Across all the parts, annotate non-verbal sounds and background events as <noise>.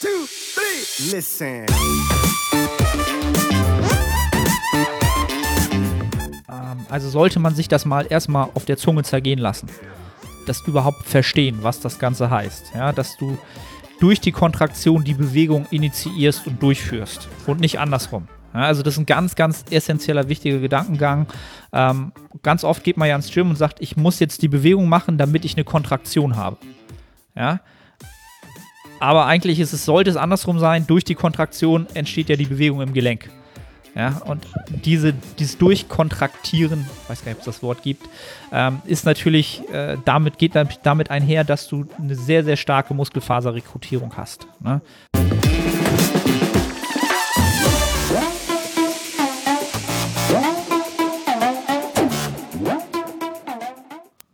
two, three. Listen. Ähm, also sollte man sich das mal erstmal auf der Zunge zergehen lassen. Das überhaupt verstehen, was das Ganze heißt. Ja, dass du durch die Kontraktion die Bewegung initiierst und durchführst und nicht andersrum. Ja, also das ist ein ganz, ganz essentieller, wichtiger Gedankengang. Ähm, ganz oft geht man ja ins Gym und sagt, ich muss jetzt die Bewegung machen, damit ich eine Kontraktion habe. Ja, aber eigentlich ist es, sollte es andersrum sein, durch die Kontraktion entsteht ja die Bewegung im Gelenk. Ja, und diese, dieses Durchkontraktieren, ich weiß gar nicht, ob es das Wort gibt, ähm, ist natürlich, äh, damit geht damit einher, dass du eine sehr, sehr starke Muskelfaserrekrutierung hast. Ne?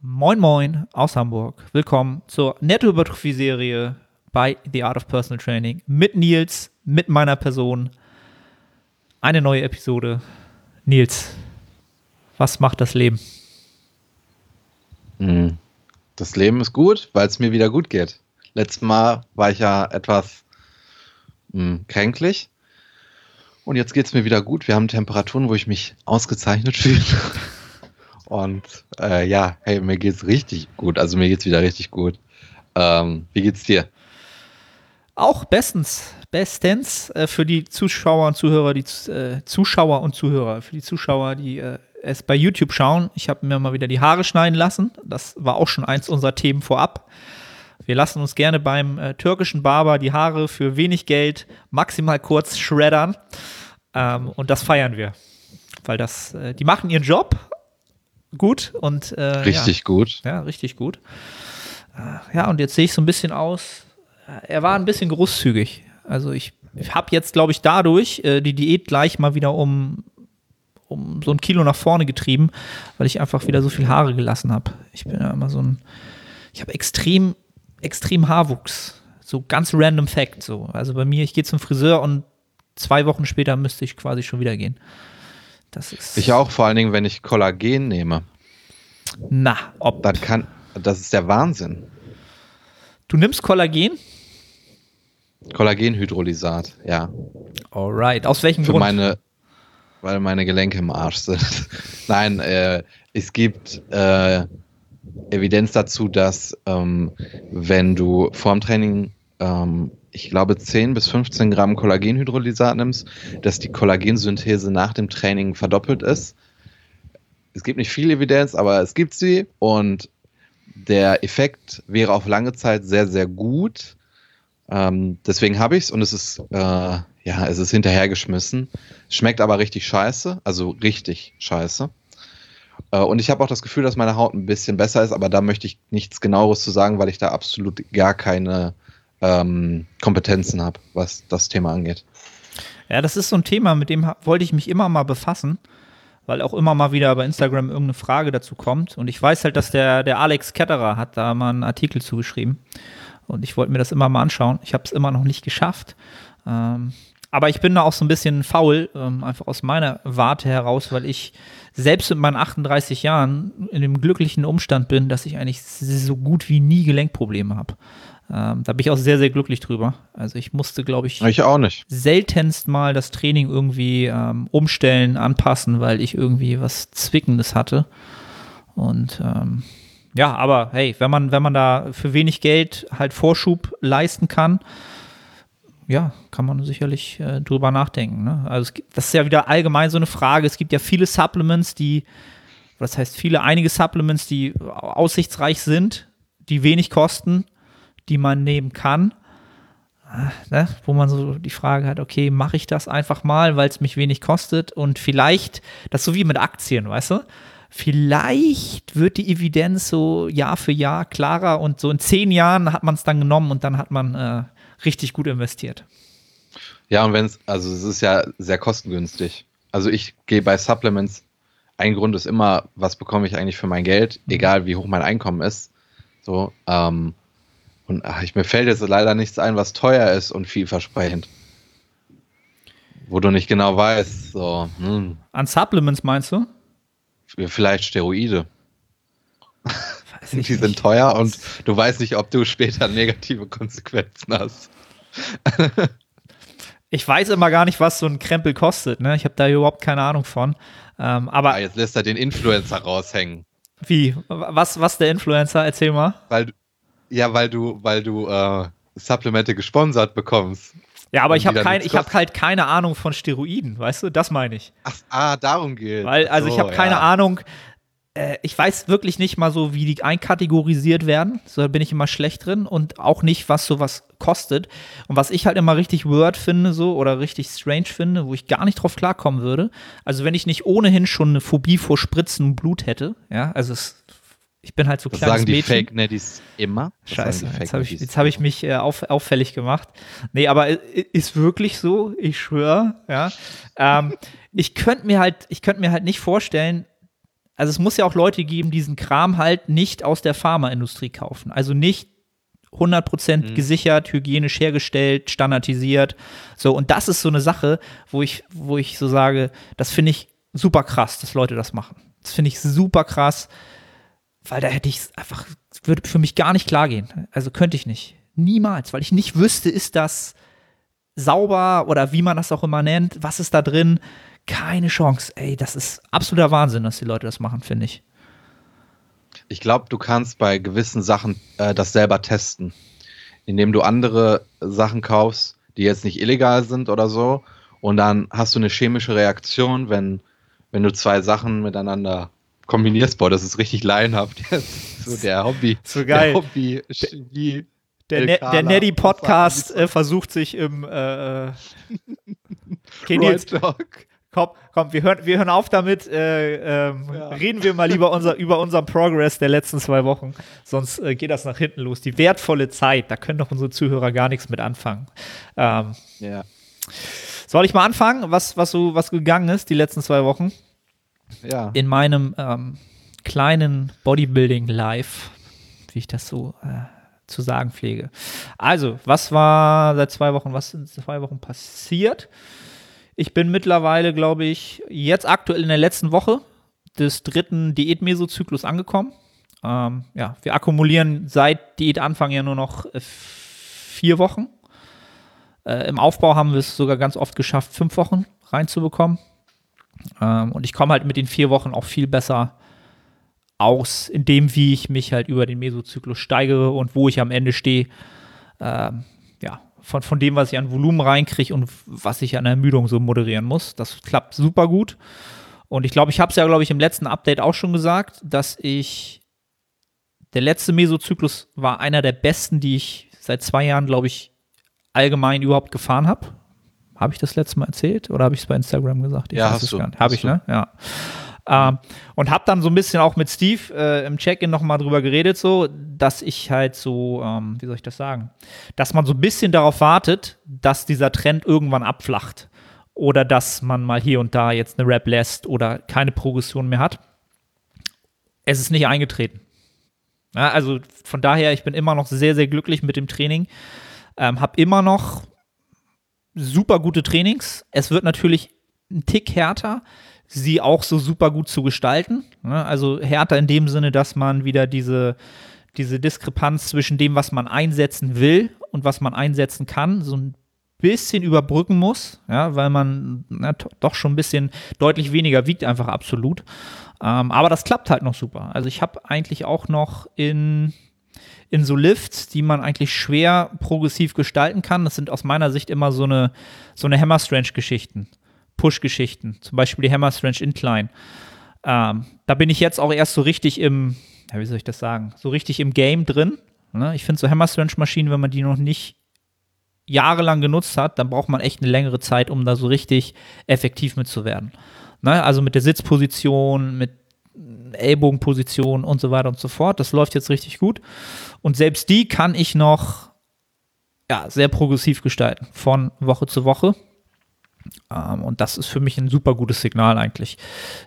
Moin Moin aus Hamburg. Willkommen zur Nettohypertrophie-Serie bei The Art of Personal Training mit Nils, mit meiner Person. Eine neue Episode. Nils, was macht das Leben? Hm. Das Leben ist gut, weil es mir wieder gut geht. Letztes Mal war ich ja etwas mh, hm, kränklich. Und jetzt geht es mir wieder gut. Wir haben Temperaturen, wo ich mich ausgezeichnet <laughs> fühle. Und äh, ja, hey, mir geht's richtig gut. Also mir geht's wieder richtig gut. Ähm, wie geht's dir? Auch bestens, bestens äh, für die Zuschauer und Zuhörer, die äh, Zuschauer und Zuhörer, für die Zuschauer, die äh, es bei YouTube schauen. Ich habe mir mal wieder die Haare schneiden lassen. Das war auch schon eins unserer Themen vorab. Wir lassen uns gerne beim äh, türkischen Barber die Haare für wenig Geld maximal kurz schreddern. Ähm, und das feiern wir. Weil das, äh, die machen ihren Job gut und äh, richtig ja, gut. Ja, richtig gut. ja, und jetzt sehe ich so ein bisschen aus er war ein bisschen großzügig. Also ich, ich habe jetzt, glaube ich, dadurch äh, die Diät gleich mal wieder um, um so ein Kilo nach vorne getrieben, weil ich einfach wieder so viel Haare gelassen habe. Ich bin ja immer so ein, ich habe extrem, extrem Haarwuchs. So ganz random Fact. So. Also bei mir, ich gehe zum Friseur und zwei Wochen später müsste ich quasi schon wieder gehen. Das ist ich auch, vor allen Dingen, wenn ich Kollagen nehme. Na, ob. Das kann, das ist der Wahnsinn. Du nimmst Kollagen? Kollagenhydrolysat, ja. Alright. Aus welchem Für Grund? Meine, weil meine Gelenke im Arsch sind. <laughs> Nein, äh, es gibt äh, Evidenz dazu, dass ähm, wenn du vorm Training, ähm, ich glaube, 10 bis 15 Gramm Kollagenhydrolysat nimmst, dass die Kollagensynthese nach dem Training verdoppelt ist. Es gibt nicht viel Evidenz, aber es gibt sie und der Effekt wäre auf lange Zeit sehr, sehr gut. Ähm, deswegen habe ich es und es ist, äh, ja, es ist hinterhergeschmissen. Schmeckt aber richtig scheiße, also richtig scheiße. Äh, und ich habe auch das Gefühl, dass meine Haut ein bisschen besser ist, aber da möchte ich nichts genaueres zu sagen, weil ich da absolut gar keine ähm, Kompetenzen habe, was das Thema angeht. Ja, das ist so ein Thema, mit dem wollte ich mich immer mal befassen, weil auch immer mal wieder bei Instagram irgendeine Frage dazu kommt. Und ich weiß halt, dass der, der Alex Ketterer hat da mal einen Artikel zugeschrieben. Und ich wollte mir das immer mal anschauen. Ich habe es immer noch nicht geschafft. Ähm, aber ich bin da auch so ein bisschen faul, ähm, einfach aus meiner Warte heraus, weil ich selbst mit meinen 38 Jahren in dem glücklichen Umstand bin, dass ich eigentlich so gut wie nie Gelenkprobleme habe. Ähm, da bin ich auch sehr, sehr glücklich drüber. Also ich musste, glaube ich, ich auch nicht. seltenst mal das Training irgendwie ähm, umstellen, anpassen, weil ich irgendwie was Zwickendes hatte. Und ähm, ja, aber hey, wenn man, wenn man da für wenig Geld halt Vorschub leisten kann, ja, kann man sicherlich äh, drüber nachdenken. Ne? Also es, das ist ja wieder allgemein so eine Frage. Es gibt ja viele Supplements, die, das heißt viele, einige Supplements, die aussichtsreich sind, die wenig kosten, die man nehmen kann. Äh, ne? Wo man so die Frage hat, okay, mache ich das einfach mal, weil es mich wenig kostet und vielleicht, das ist so wie mit Aktien, weißt du? Vielleicht wird die Evidenz so Jahr für Jahr klarer und so in zehn Jahren hat man es dann genommen und dann hat man äh, richtig gut investiert. Ja, und wenn es, also es ist ja sehr kostengünstig. Also ich gehe bei Supplements, ein Grund ist immer, was bekomme ich eigentlich für mein Geld, mhm. egal wie hoch mein Einkommen ist. So, ähm, und ach, ich, mir fällt jetzt leider nichts ein, was teuer ist und vielversprechend. Wo du nicht genau weißt. So, hm. An Supplements meinst du? Vielleicht Steroide. Die sind teuer und du weißt nicht, ob du später negative Konsequenzen hast. <laughs> Ich weiß immer gar nicht, was so ein Krempel kostet. Ne? Ich habe da überhaupt keine Ahnung von. Ähm, aber Ah, jetzt lässt er den Influencer raushängen. wie? Was, was der Influencer? Erzähl mal. Weil, du- ja, weil du, weil du äh, Supplemente gesponsert bekommst. Ja, aber ich habe kein, ich hab halt keine Ahnung von Steroiden, weißt du? Das meine ich. Ach, ah, darum geht. Weil, also ich So, habe keine ja. Ahnung, äh, ich weiß wirklich nicht mal so, wie die einkategorisiert werden. So da bin ich immer schlecht drin und auch nicht, was sowas kostet. Und was ich halt immer richtig weird finde, so oder richtig strange finde, wo ich gar nicht drauf klarkommen würde. Also wenn ich nicht ohnehin schon eine Phobie vor Spritzen und Blut hätte, ja, also es, ich bin halt so Das kleines sagen die Mädchen. Fake Netties immer. Das Scheiße, jetzt habe ich, hab ich mich äh, auf, auffällig gemacht. Nee, aber i- ist wirklich so, ich schwöre, ja. Ähm, <laughs> ich könnte mir halt, ich könnte mir halt nicht vorstellen, also es muss ja auch Leute geben, die diesen Kram halt nicht aus der Pharmaindustrie kaufen. Also nicht 100% Mhm. gesichert, hygienisch hergestellt, standardisiert. So, und das ist so eine Sache, wo ich, wo ich so sage, das finde ich super krass, dass Leute das machen. Das finde ich super krass, weil da hätte ich es einfach, würde für mich gar nicht klar gehen. Also könnte ich nicht. Niemals, weil ich nicht wüsste, ist das sauber oder wie man das auch immer nennt, was ist da drin? Keine Chance. Ey, das ist absoluter Wahnsinn, dass die Leute das machen, finde ich. Ich glaube, du kannst bei gewissen Sachen äh, das selber testen, indem du andere Sachen kaufst, die jetzt nicht illegal sind oder so, und dann hast du eine chemische Reaktion, wenn, wenn du zwei Sachen miteinander kombinierst. Boah, das ist richtig laienhaft <laughs> jetzt. So der Hobby. So geil. Der Hobby Chemie. Der, ne der Neddy Podcast äh, versucht sich im äh, <laughs> Talk. komm, komm, wir hören, wir hören auf damit. Äh, ähm, Ja. Reden wir mal lieber unser, über unseren Progress der letzten zwei Wochen. Sonst äh, geht das nach hinten los. Die wertvolle Zeit, da können doch unsere Zuhörer gar nichts mit anfangen. Ähm, Ja. soll ich mal anfangen, was, was so was gegangen ist die letzten zwei Wochen? Ja. in meinem ähm, kleinen Bodybuilding-Life, wie ich das so äh, zu sagen pflege. Also, was war seit zwei Wochen, was sind zwei Wochen passiert? Ich bin mittlerweile, glaube ich, jetzt aktuell in der letzten Woche des dritten Diät-Mesozyklus angekommen. Ähm, ja, wir akkumulieren seit Diätanfang ja nur noch äh, vier Wochen. Äh, Im Aufbau haben wir es sogar ganz oft geschafft, fünf Wochen reinzubekommen. Ähm, und ich komme halt mit den vier Wochen auch viel besser aus, in dem, wie ich mich halt über den Mesozyklus steigere und wo ich am Ende stehe. Ähm, ja, von, von dem, was ich an Volumen reinkriege und was ich an Ermüdung so moderieren muss. Das klappt super gut. Und ich glaube, ich habe es ja, glaube ich, im letzten Update auch schon gesagt, dass ich der letzte Mesozyklus war einer der besten, die ich seit zwei Jahren, glaube ich, allgemein überhaupt gefahren habe. Habe ich das letzte Mal erzählt oder habe ich es bei Instagram gesagt? Ich Ja, weiß hast es du. Habe ich, du. ne? Ja. Ähm, und habe dann so ein bisschen auch mit Steve äh, im Check-in nochmal drüber geredet, so, dass ich halt so, ähm, wie soll ich das sagen, dass man so ein bisschen darauf wartet, dass dieser Trend irgendwann abflacht. Oder dass man mal hier und da jetzt eine Rap lässt oder keine Progression mehr hat. Es ist nicht eingetreten. Ja, also von daher, ich bin immer noch sehr, sehr glücklich mit dem Training. Ähm, hab immer noch super gute Trainings. Es wird natürlich ein Tick härter, sie auch so super gut zu gestalten. Ne? Also härter in dem Sinne, dass man wieder diese, diese Diskrepanz zwischen dem, was man einsetzen will und was man einsetzen kann, so ein bisschen überbrücken muss, ja, weil man na, doch schon ein bisschen deutlich weniger wiegt, einfach absolut. Ähm, aber das klappt halt noch super. Also ich habe eigentlich auch noch in in so Lifts, die man eigentlich schwer progressiv gestalten kann. Das sind aus meiner Sicht immer so eine, so eine Hammer-Strange-Geschichten, Push-Geschichten, zum Beispiel die Hammer-Strange Incline. Ähm, da bin ich jetzt auch erst so richtig im, ja, wie soll ich das sagen, so richtig im Game drin. Ne? Ich finde so Hammer-Strange-Maschinen, wenn man die noch nicht jahrelang genutzt hat, dann braucht man echt eine längere Zeit, um da so richtig effektiv mitzuwerden. Ne? Also mit der Sitzposition, mit Ellbogenposition und so weiter und so fort. Das läuft jetzt richtig gut. Und selbst die kann ich noch ja, sehr progressiv gestalten, von Woche zu Woche. Ähm, und das ist für mich ein super gutes Signal eigentlich,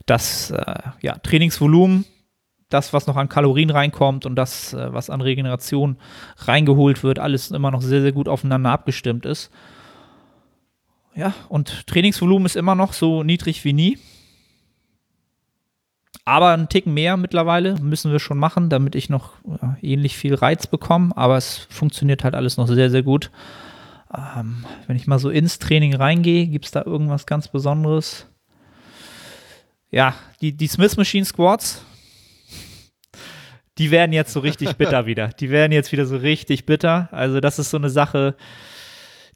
dass äh, ja, Trainingsvolumen, das, was noch an Kalorien reinkommt und das, äh, was an Regeneration reingeholt wird, alles immer noch sehr, sehr gut aufeinander abgestimmt ist. Ja, und Trainingsvolumen ist immer noch so niedrig wie nie. Aber einen Ticken mehr mittlerweile müssen wir schon machen, damit ich noch ja, ähnlich viel Reiz bekomme. Aber es funktioniert halt alles noch sehr, sehr gut. Ähm, wenn ich mal so ins Training reingehe, gibt es da irgendwas ganz Besonderes? Ja, die, die Smith Machine Squats, die werden jetzt so richtig <laughs> bitter wieder. Die werden jetzt wieder so richtig bitter. Also das ist so eine Sache,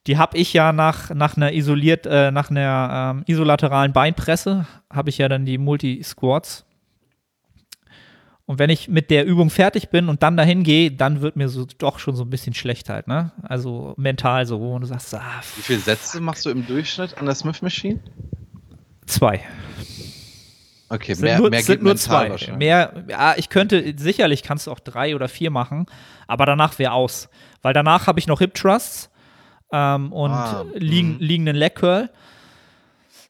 die habe ich ja nach, nach einer isoliert, äh, nach einer ähm, isolateralen Beinpresse, habe ich ja dann die Multi-Squats. Und wenn ich mit der Übung fertig bin und dann dahin gehe, dann wird mir so doch schon so ein bisschen schlecht halt, ne? Also mental so, wo du sagst, ah, Wie viele Sätze machst du im Durchschnitt an der Smith Machine? zwei. Okay, Sind mehr, nur, mehr sind geht nur zwei. wahrscheinlich. Mehr, ja, ich könnte, sicherlich kannst du auch drei oder vier machen, aber danach wäre aus. Weil danach habe ich noch Hip Thrusts ähm, und Ah, liegen, mhm. liegenden Leg Curl.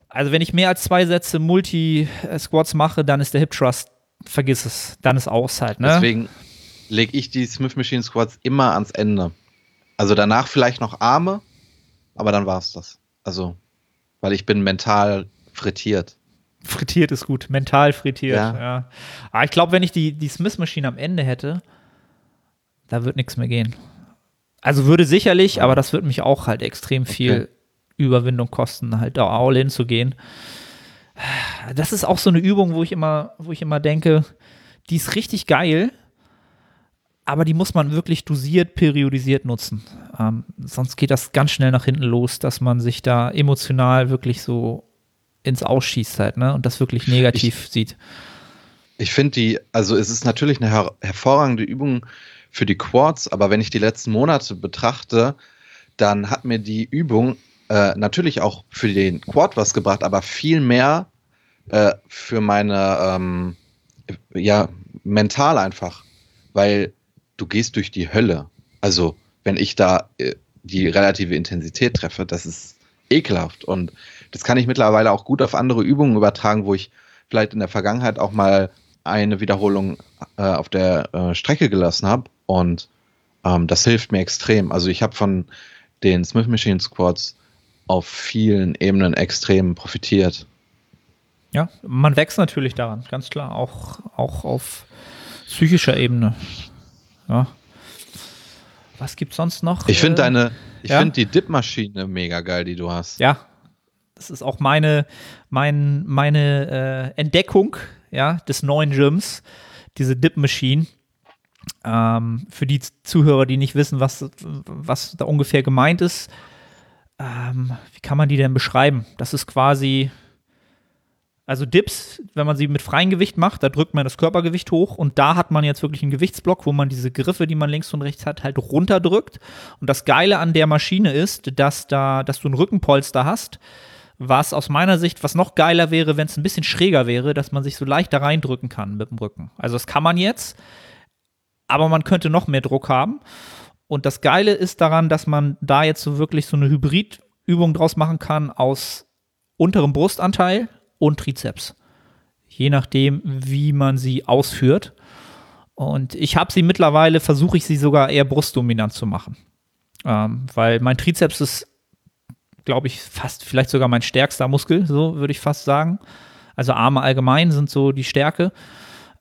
Also wenn ich mehr als zwei Sätze Multi-Squats mache, dann ist der Hip Thrust, vergiss es, dann ist aus halt, ne? Deswegen lege ich die Smith Machine Squats immer ans Ende. Also danach vielleicht noch Arme, aber dann war es das. Also, weil ich bin mental frittiert. Frittiert ist gut, mental frittiert, Ja. ja. Aber ich glaube, wenn ich die, die Smith-Maschine am Ende hätte, da wird nichts mehr gehen. Also würde sicherlich, aber das wird mich auch halt extrem viel Okay. Überwindung kosten, halt da all in zu gehen. Das ist auch so eine Übung, wo ich immer, wo ich immer denke, die ist richtig geil, aber die muss man wirklich dosiert, periodisiert nutzen. Ähm, sonst geht das ganz schnell nach hinten los, dass man sich da emotional wirklich so ins Ausschießt halt, ne? Und das wirklich negativ sieht. Ich finde die, also es ist natürlich eine her hervorragende Übung für die Quads, aber wenn ich die letzten Monate betrachte, dann hat mir die Übung äh, natürlich auch für den Quad was gebracht, aber viel mehr äh, für meine, ähm, ja, mental einfach, weil du gehst durch die Hölle. Also wenn ich da äh, die relative Intensität treffe, das ist ekelhaft und das kann ich mittlerweile auch gut auf andere Übungen übertragen, wo ich vielleicht in der Vergangenheit auch mal eine Wiederholung äh, auf der äh, Strecke gelassen habe und ähm, das hilft mir extrem. Also ich habe von den Smith Machine Squats auf vielen Ebenen extrem profitiert. Ja, man wächst natürlich daran, ganz klar, auch, auch auf psychischer Ebene. Ja. Was gibt's sonst noch? Ich finde Äh, deine, ich ja? finde die Dip-Maschine mega geil, die du hast. Ja, das ist auch meine, mein, meine äh, Entdeckung ja, des neuen Gyms, diese Dip Machine. Ähm, für die Zuhörer, die nicht wissen, was, was da ungefähr gemeint ist, ähm, wie kann man die denn beschreiben? Das ist quasi, also Dips, wenn man sie mit freiem Gewicht macht, da drückt man das Körpergewicht hoch und da hat man jetzt wirklich einen Gewichtsblock, wo man diese Griffe, die man links und rechts hat, halt runterdrückt. Und das Geile an der Maschine ist, dass da, dass du ein Rückenpolster hast, was aus meiner Sicht, was noch geiler wäre, wenn es ein bisschen schräger wäre, dass man sich so leicht da reindrücken kann mit dem Rücken. Also das kann man jetzt, aber man könnte noch mehr Druck haben. Und das Geile ist daran, dass man da jetzt so wirklich so eine Hybridübung draus machen kann aus unterem Brustanteil und Trizeps. Je nachdem, wie man sie ausführt. Und ich habe sie mittlerweile, versuche ich sie sogar eher brustdominant zu machen. Ähm, weil mein Trizeps ist, glaube ich, fast vielleicht sogar mein stärkster Muskel, so würde ich fast sagen. Also Arme allgemein sind so die Stärke.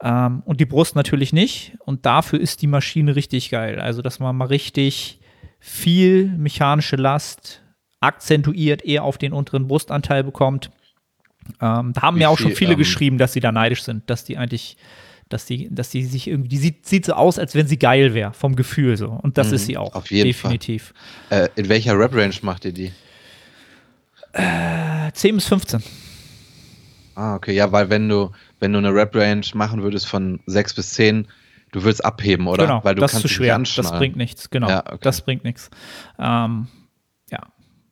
Ähm, und die Brust natürlich nicht. Und dafür ist die Maschine richtig geil. Also, dass man mal richtig viel mechanische Last akzentuiert eher auf den unteren Brustanteil bekommt. Ähm, da haben mir auch schon viel, viele ähm, geschrieben, dass sie da neidisch sind, dass die eigentlich, dass die, dass die sich irgendwie, die sieht, sieht so aus, als wenn sie geil wäre, vom Gefühl so. Und das Mhm, ist sie auch. auf jeden definitiv. Äh, in welcher Rap-Range macht ihr die? Äh, 10 bis 15. Ah, okay, ja, weil wenn du, wenn du eine Rap-Range machen würdest von 6 bis 10, du würdest abheben, oder? Genau, weil du das ist kannst zu dich schwer. Das bringt nichts, genau. Ja, okay. Das bringt nichts. Ähm, ja,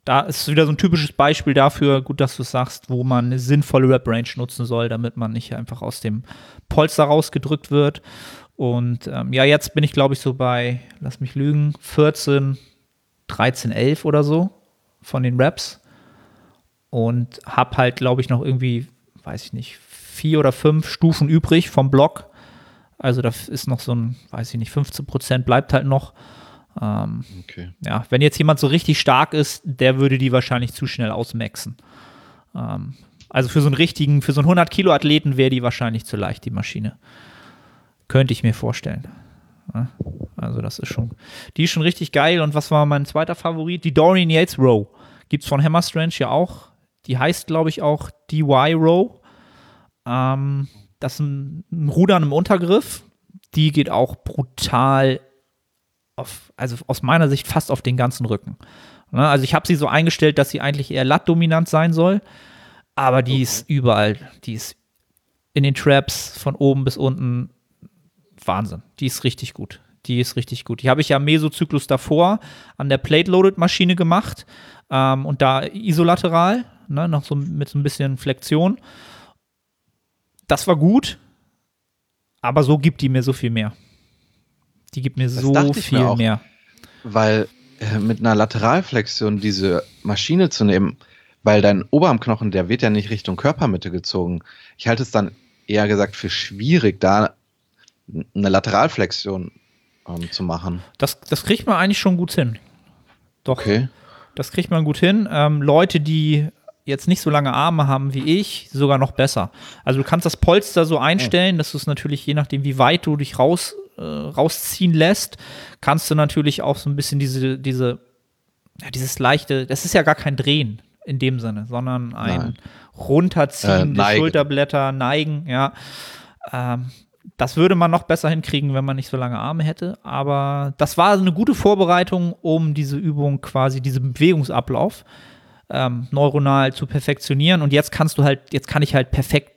da ist wieder so ein typisches Beispiel dafür, gut, dass du es sagst, wo man eine sinnvolle Rap-Range nutzen soll, damit man nicht einfach aus dem Polster rausgedrückt wird. Und ähm, ja, jetzt bin ich, glaube ich, so bei, lass mich lügen, 14, 13, 11 oder so von den Raps. Und hab halt, glaube ich, noch irgendwie, weiß ich nicht, vier oder fünf Stufen übrig vom Block. Also da ist noch so ein, weiß ich nicht, 15 Prozent bleibt halt noch. Ähm, Okay. ja, wenn jetzt jemand so richtig stark ist, der würde die wahrscheinlich zu schnell ausmaxen. Ähm, also für so einen richtigen, für so einen 100 Kilo Athleten wäre die wahrscheinlich zu leicht, die Maschine. Könnte ich mir vorstellen. Ne? Also das ist schon, die ist schon richtig geil. Und was war mein zweiter Favorit? Die Dorian Yates Row. Gibt es von Hammer Strange ja auch. Die heißt, glaube ich, auch DY Row. Ähm, das ist ein, ein Rudern im Untergriff. Die geht auch brutal auf, also aus meiner Sicht fast auf den ganzen Rücken. Ne? Also ich habe sie so eingestellt, dass sie eigentlich eher lattdominant sein soll, aber die okay. ist überall, die ist in den Traps von oben bis unten Wahnsinn. Die ist richtig gut. Die ist richtig gut. Die habe ich ja Mesozyklus davor an der Plate-Loaded-Maschine gemacht ähm, und da isolateral, ne, noch so mit so ein bisschen Flexion. Das war gut, aber so gibt die mir so viel mehr. Die gibt mir das so viel mir auch, mehr. Weil äh, mit einer Lateralflexion diese Maschine zu nehmen, weil dein Oberarmknochen, der wird ja nicht Richtung Körpermitte gezogen. Ich halte es dann eher gesagt für schwierig, da eine Lateralflexion ähm, zu machen. Das, das kriegt man eigentlich schon gut hin. Doch. Okay. Das kriegt man gut hin. Ähm, Leute, die jetzt nicht so lange Arme haben wie ich, sogar noch besser. Also du kannst das Polster so einstellen, dass du es natürlich, je nachdem, wie weit du dich raus, äh, rausziehen lässt, kannst du natürlich auch so ein bisschen diese, diese, ja, dieses leichte, das ist ja gar kein Drehen in dem Sinne, sondern ein Nein. Runterziehen, äh, Schulterblätter, neigen, ja. Ähm, das würde man noch besser hinkriegen, wenn man nicht so lange Arme hätte. Aber das war eine gute Vorbereitung, um diese Übung quasi, diesen Bewegungsablauf ähm, neuronal zu perfektionieren. Und jetzt kannst du halt, jetzt kann ich halt perfekt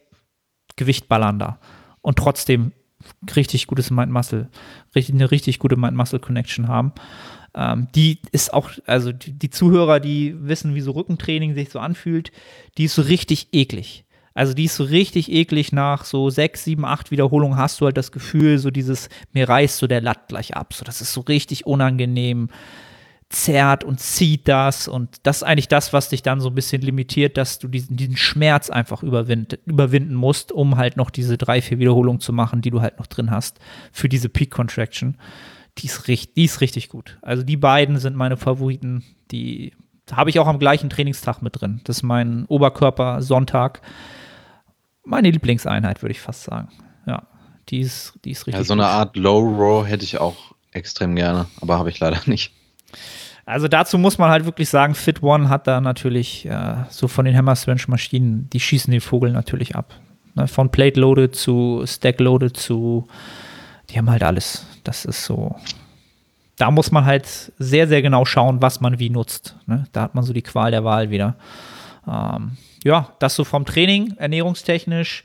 Gewicht ballern da. Und trotzdem richtig gutes Mind-Muscle, richtig, eine richtig gute Mind-Muscle-Connection haben. Ähm, die ist auch, also die, die, Zuhörer, die wissen, wie so Rückentraining sich so anfühlt, die ist so richtig eklig. Also die ist so richtig eklig nach so sechs, sieben, acht Wiederholungen hast du halt das Gefühl, so dieses, mir reißt so der Latt gleich ab. So, das ist so richtig unangenehm, zerrt und zieht das. Und das ist eigentlich das, was dich dann so ein bisschen limitiert, dass du diesen, diesen Schmerz einfach überwind, überwinden musst, um halt noch diese drei, vier Wiederholungen zu machen, die du halt noch drin hast für diese Peak Contraction. Die ist, richtig, die ist richtig gut. Also die beiden sind meine Favoriten. Die habe ich auch am gleichen Trainingstag mit drin. Das ist mein Oberkörper Sonntag meine Lieblingseinheit, würde ich fast sagen. Ja, die ist, die ist richtig. Ja, so eine Art Low Row hätte ich auch extrem gerne, aber habe ich leider nicht. Also dazu muss man halt wirklich sagen, Fit One hat da natürlich äh, so von den Hammer Strange Maschinen, die schießen den Vogel natürlich ab. Ne, von Plate Loaded zu Stack Loaded zu, die haben halt alles. Das ist so. Da muss man halt sehr, sehr genau schauen, was man wie nutzt. Ne? Da hat man so die Qual der Wahl wieder. Ähm, ja, das so vom Training, ernährungstechnisch.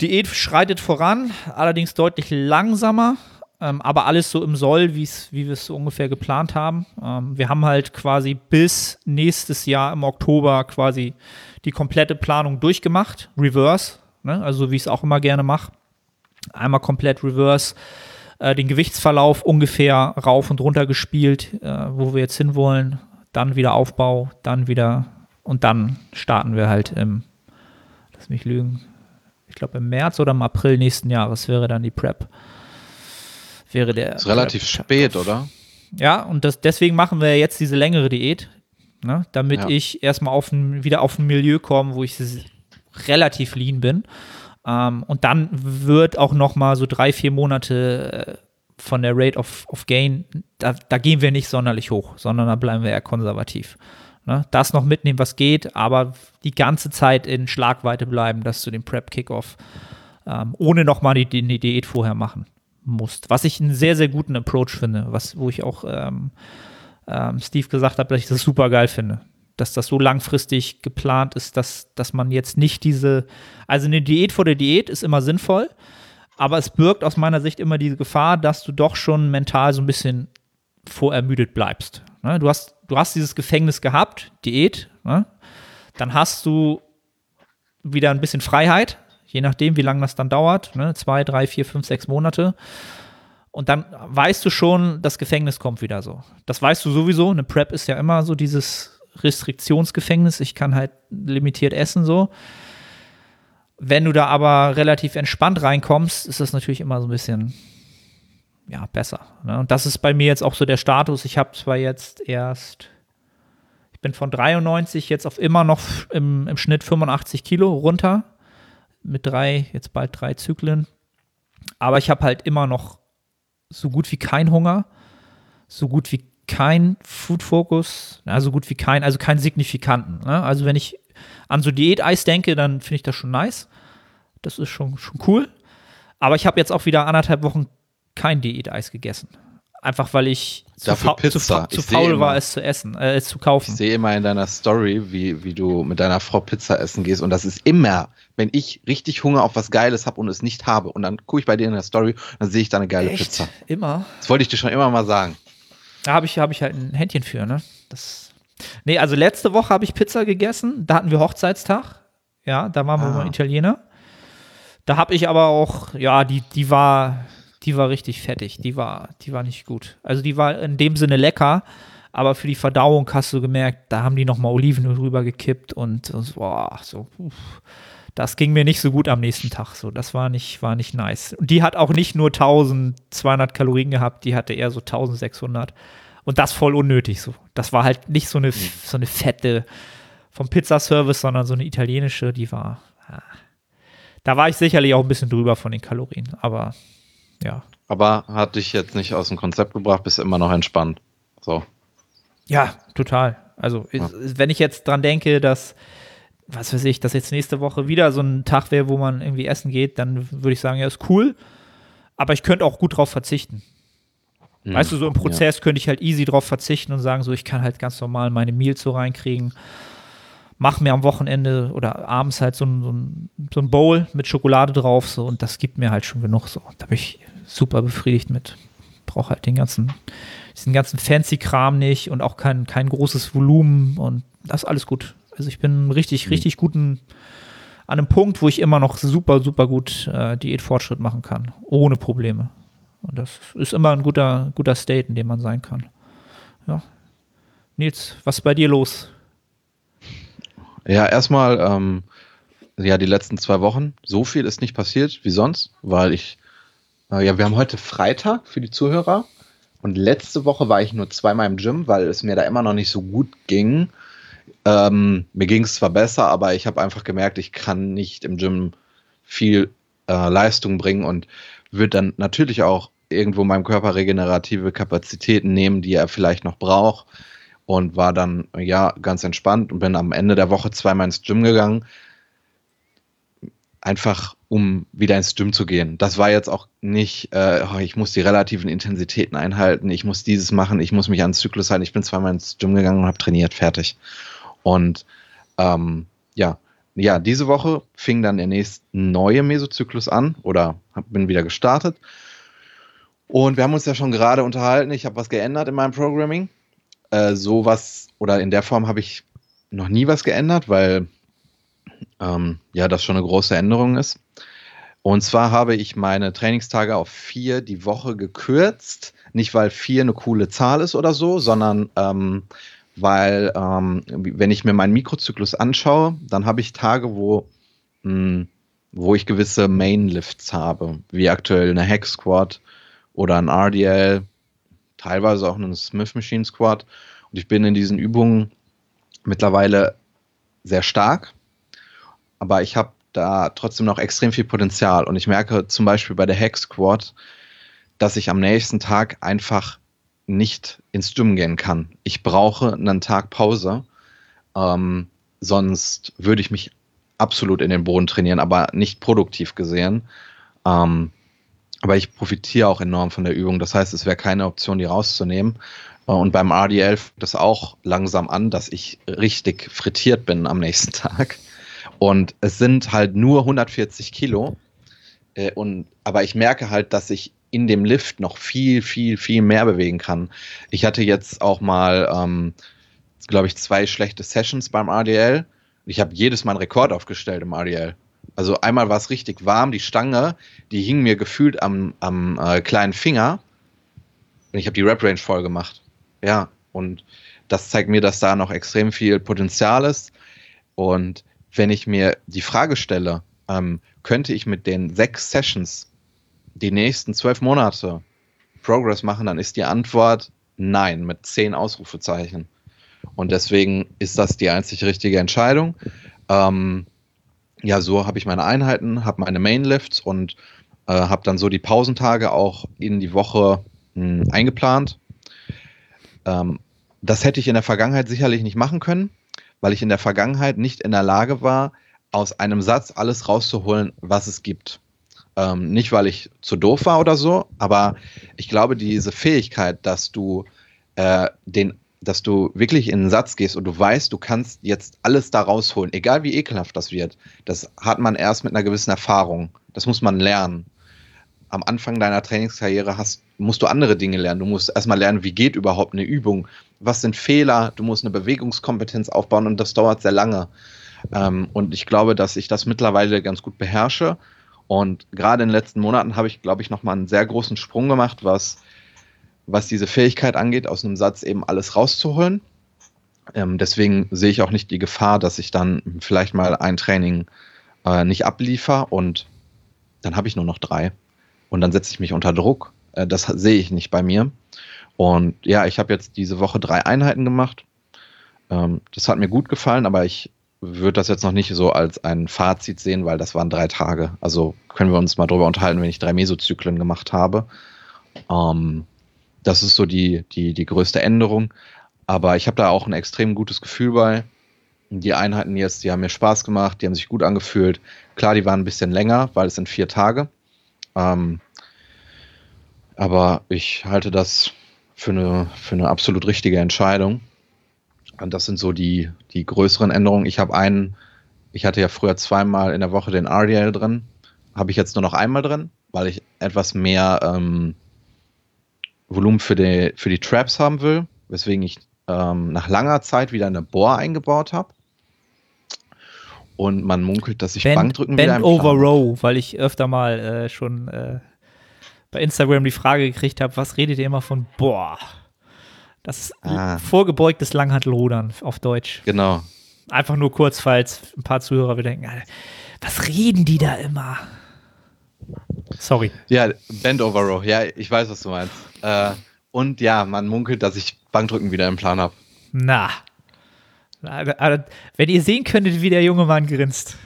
Diät schreitet voran, allerdings deutlich langsamer, ähm, aber alles so im Soll, wie wir es so ungefähr geplant haben. Ähm, wir haben halt quasi bis nächstes Jahr im Oktober quasi die komplette Planung durchgemacht, reverse, ne? also wie ich es auch immer gerne mache. Einmal komplett reverse, äh, den Gewichtsverlauf ungefähr rauf und runter gespielt, äh, wo wir jetzt hinwollen, dann wieder Aufbau, dann wieder und dann starten wir halt im, lass mich lügen, ich glaube im März oder im April nächsten Jahres wäre dann die Prep. Wäre der. Das ist relativ Prep spät, oder? Ja, und das, deswegen machen wir jetzt diese längere Diät, ne, damit ja. ich erstmal auf ein, wieder auf ein Milieu komme, wo ich relativ lean bin. Ähm, und dann wird auch noch mal so drei, vier Monate äh, von der Rate of, of Gain, da, da gehen wir nicht sonderlich hoch, sondern da bleiben wir eher konservativ. Ne? Das noch mitnehmen, was geht, aber die ganze Zeit in Schlagweite bleiben, dass du den Prep-Kickoff ähm, ohne nochmal die, die Diät vorher machen musst. Was ich einen sehr, sehr guten Approach finde, was, wo ich auch ähm, ähm, Steve gesagt habe, dass ich das super geil finde. Dass das so langfristig geplant ist, dass, dass man jetzt nicht diese, also eine Diät vor der Diät ist immer sinnvoll, aber es birgt aus meiner Sicht immer diese Gefahr, dass du doch schon mental so ein bisschen vorermüdet bleibst. Ne? Du, hast, du hast dieses Gefängnis gehabt, Diät, ne? dann hast du wieder ein bisschen Freiheit, je nachdem, wie lange das dann dauert, ne? zwei, drei, vier, fünf, sechs Monate. Und dann weißt du schon, das Gefängnis kommt wieder so. Das weißt du sowieso. Eine Prep ist ja immer so dieses Restriktionsgefängnis. Ich kann halt limitiert essen so. Wenn du da aber relativ entspannt reinkommst, ist das natürlich immer so ein bisschen ja, besser. Ne? Und das ist bei mir jetzt auch so der Status. Ich habe zwar jetzt erst, ich bin von 93 jetzt auf immer noch im, im Schnitt 85 Kilo runter, mit drei, jetzt bald drei Zyklen. Aber ich habe halt immer noch so gut wie kein Hunger, so gut wie kein Food Focus, ja, so gut wie kein, also keinen signifikanten. Ne? Also wenn ich an so Diät-Eis denke, dann finde ich das schon nice. Das ist schon, schon cool. Aber ich habe jetzt auch wieder anderthalb Wochen kein Diät-Eis gegessen. Einfach weil ich zu, fa Pizza. zu, zu faul immer, war, es zu essen, äh, es zu kaufen. Ich sehe immer in deiner Story, wie, wie du mit deiner Frau Pizza essen gehst. Und das ist immer, wenn ich richtig Hunger auf was Geiles habe und es nicht habe. Und dann gucke ich bei dir in der Story und dann sehe ich da eine geile Echt? Pizza. Immer? Das wollte ich dir schon immer mal sagen. Da habe ich, hab ich halt ein Händchen für, ne? Das. Nee, also letzte Woche habe ich Pizza gegessen. Da hatten wir Hochzeitstag. Ja, da waren wir Ah. mal Italiener. Da habe ich aber auch, ja, die, die war, die war richtig fettig. Die war, die war nicht gut. Also die war in dem Sinne lecker, aber für die Verdauung hast du gemerkt, da haben die nochmal Olivenöl drüber gekippt und, boah, so, uff. das ging mir nicht so gut am nächsten Tag. So, das war nicht, war nicht nice. Und die hat auch nicht nur 1200 Kalorien gehabt, die hatte eher so 1600. Und das voll unnötig so. Das war halt nicht so eine, so eine fette vom Pizzaservice, sondern so eine italienische, die war. ah. Da war ich sicherlich auch ein bisschen drüber von den Kalorien, aber ja. Aber hat dich jetzt nicht aus dem Konzept gebracht, bist immer noch entspannt. So. Ja, total. Also, Ja. wenn ich jetzt dran denke, dass, was weiß ich, dass jetzt nächste Woche wieder so ein Tag wäre, wo man irgendwie essen geht, dann würde ich sagen, ja, ist cool. Aber ich könnte auch gut drauf verzichten. Weißt du, so im Prozess könnte ich halt easy drauf verzichten und sagen, so, ich kann halt ganz normal meine Meals so reinkriegen. Mach mir am Wochenende oder abends halt so ein, so ein, so ein Bowl mit Schokolade drauf, so, und das gibt mir halt schon genug, so. Da bin ich super befriedigt mit. Brauche halt den ganzen, diesen ganzen fancy Kram nicht und auch kein, kein großes Volumen und das ist alles gut. Also ich bin richtig, richtig guten, an einem Punkt, wo ich immer noch super, super gut äh, Diätfortschritt machen kann, ohne Probleme. Und das ist immer ein guter, guter State, in dem man sein kann. Ja. Nils, was ist bei dir los? Ja, erstmal, ähm, ja, die letzten zwei Wochen, so viel ist nicht passiert wie sonst, weil ich, äh, ja, wir haben heute Freitag für die Zuhörer. Und letzte Woche war ich nur zweimal im Gym, weil es mir da immer noch nicht so gut ging. Ähm, mir ging es zwar besser, aber ich habe einfach gemerkt, ich kann nicht im Gym viel äh, Leistung bringen und würde dann natürlich auch irgendwo meinem Körper regenerative Kapazitäten nehmen, die er vielleicht noch braucht und war dann ja ganz entspannt und bin am Ende der Woche zweimal ins Gym gegangen, einfach um wieder ins Gym zu gehen. Das war jetzt auch nicht, äh, ich muss die relativen Intensitäten einhalten, ich muss dieses machen, ich muss mich an den Zyklus halten. Ich bin zweimal ins Gym gegangen und habe trainiert, fertig. Und ähm, ja, ja, diese Woche fing dann der nächste neue Mesozyklus an oder hab, bin wieder gestartet. Und wir haben uns ja schon gerade unterhalten. Ich habe was geändert in meinem Programming. Äh, sowas oder in der Form habe ich noch nie was geändert, weil ähm, ja das schon eine große Änderung ist. Und zwar habe ich meine Trainingstage auf vier die Woche gekürzt. Nicht, weil vier eine coole Zahl ist oder so, sondern ähm, weil, ähm, wenn ich mir meinen Mikrozyklus anschaue, dann habe ich Tage, wo, mh, wo ich gewisse Mainlifts habe, wie aktuell eine Hack Squat oder ein RDL, teilweise auch einen Smith Machine Squat. Und ich bin in diesen Übungen mittlerweile sehr stark, aber ich habe da trotzdem noch extrem viel Potenzial. Und ich merke zum Beispiel bei der Hack Squat, dass ich am nächsten Tag einfach nicht ins Gym gehen kann. Ich brauche einen Tag Pause, ähm, sonst würde ich mich absolut in den Boden trainieren, aber nicht produktiv gesehen. Ähm, aber ich profitiere auch enorm von der Übung. Das heißt, es wäre keine Option, die rauszunehmen. Und beim RDL fängt das auch langsam an, dass ich richtig frittiert bin am nächsten <laughs> Tag. Und es sind halt nur 140 Kilo. Äh, Und, aber ich merke halt, dass ich in dem Lift noch viel, viel, viel mehr bewegen kann. Ich hatte jetzt auch mal, ähm, glaube ich, zwei schlechte Sessions beim RDL. Ich habe jedes Mal einen Rekord aufgestellt im RDL. Also einmal war es richtig warm, die Stange, die hing mir gefühlt am, am äh, kleinen Finger. Und ich habe die Rep-Range voll gemacht. Ja, und das zeigt mir, dass da noch extrem viel Potenzial ist. Und wenn ich mir die Frage stelle, ähm, könnte ich mit den sechs Sessions die nächsten zwölf Monate Progress machen, dann ist die Antwort nein, mit zehn Ausrufezeichen. Und deswegen ist das die einzig richtige Entscheidung. Ähm, ja, so habe ich meine Einheiten, habe meine Mainlifts und äh, habe dann so die Pausentage auch in die Woche mh, hm, eingeplant. Ähm, das hätte ich in der Vergangenheit sicherlich nicht machen können, weil ich in der Vergangenheit nicht in der Lage war, aus einem Satz alles rauszuholen, was es gibt. Ähm, nicht, weil ich zu doof war oder so, aber ich glaube, diese Fähigkeit, dass du äh, den dass du wirklich in einen Satz gehst und du weißt, du kannst jetzt alles da rausholen, egal wie ekelhaft das wird. Das hat man erst mit einer gewissen Erfahrung. Das muss man lernen. Am Anfang deiner Trainingskarriere hast, musst du andere Dinge lernen. Du musst erstmal lernen, wie geht überhaupt eine Übung, was sind Fehler, du musst eine Bewegungskompetenz aufbauen und das dauert sehr lange. Ähm, und ich glaube, dass ich das mittlerweile ganz gut beherrsche. Und gerade in den letzten Monaten habe ich, glaube ich, nochmal einen sehr großen Sprung gemacht, was was diese Fähigkeit angeht, aus einem Satz eben alles rauszuholen. Ähm, deswegen sehe ich auch nicht die Gefahr, dass ich dann vielleicht mal ein Training äh, nicht abliefer und dann habe ich nur noch drei. Und dann setze ich mich unter Druck. Äh, das sehe ich nicht bei mir. Und ja, ich habe jetzt diese Woche drei Einheiten gemacht. Ähm, das hat mir gut gefallen, aber ich würde das jetzt noch nicht so als ein Fazit sehen, weil das waren drei Tage. Also können wir uns mal drüber unterhalten, wenn ich drei Mesozyklen gemacht habe. Ähm, das ist so die, die, die größte Änderung. Aber ich habe da auch ein extrem gutes Gefühl bei. Die Einheiten jetzt, die haben mir Spaß gemacht, die haben sich gut angefühlt. Klar, die waren ein bisschen länger, weil es sind vier Tage. Ähm, aber ich halte das für eine, für eine absolut richtige Entscheidung. Und das sind so die, die größeren Änderungen. Ich habe einen, ich hatte ja früher zweimal in der Woche den RDL drin, habe ich jetzt nur noch einmal drin, weil ich etwas mehr ähm, Volumen für die, für die Traps haben will, weswegen ich ähm, nach langer Zeit wieder eine Bohr eingebaut habe. Und man munkelt, dass ich Bend, Bankdrücken Bend wieder over Row, weil ich öfter mal äh, schon äh, bei Instagram die Frage gekriegt habe, was redet ihr immer von Boah? Das ist ah. vorgebeugtes Langhantelrudern auf Deutsch. Genau. Einfach nur kurz, falls ein paar Zuhörer wieder denken, was reden die da immer? Sorry. Ja, Bend over Row. Ja, ich weiß, was du meinst. Äh, und ja, man munkelt, dass ich Bankdrücken wieder im Plan habe. Na. Wenn ihr sehen könntet, wie der junge Mann grinst.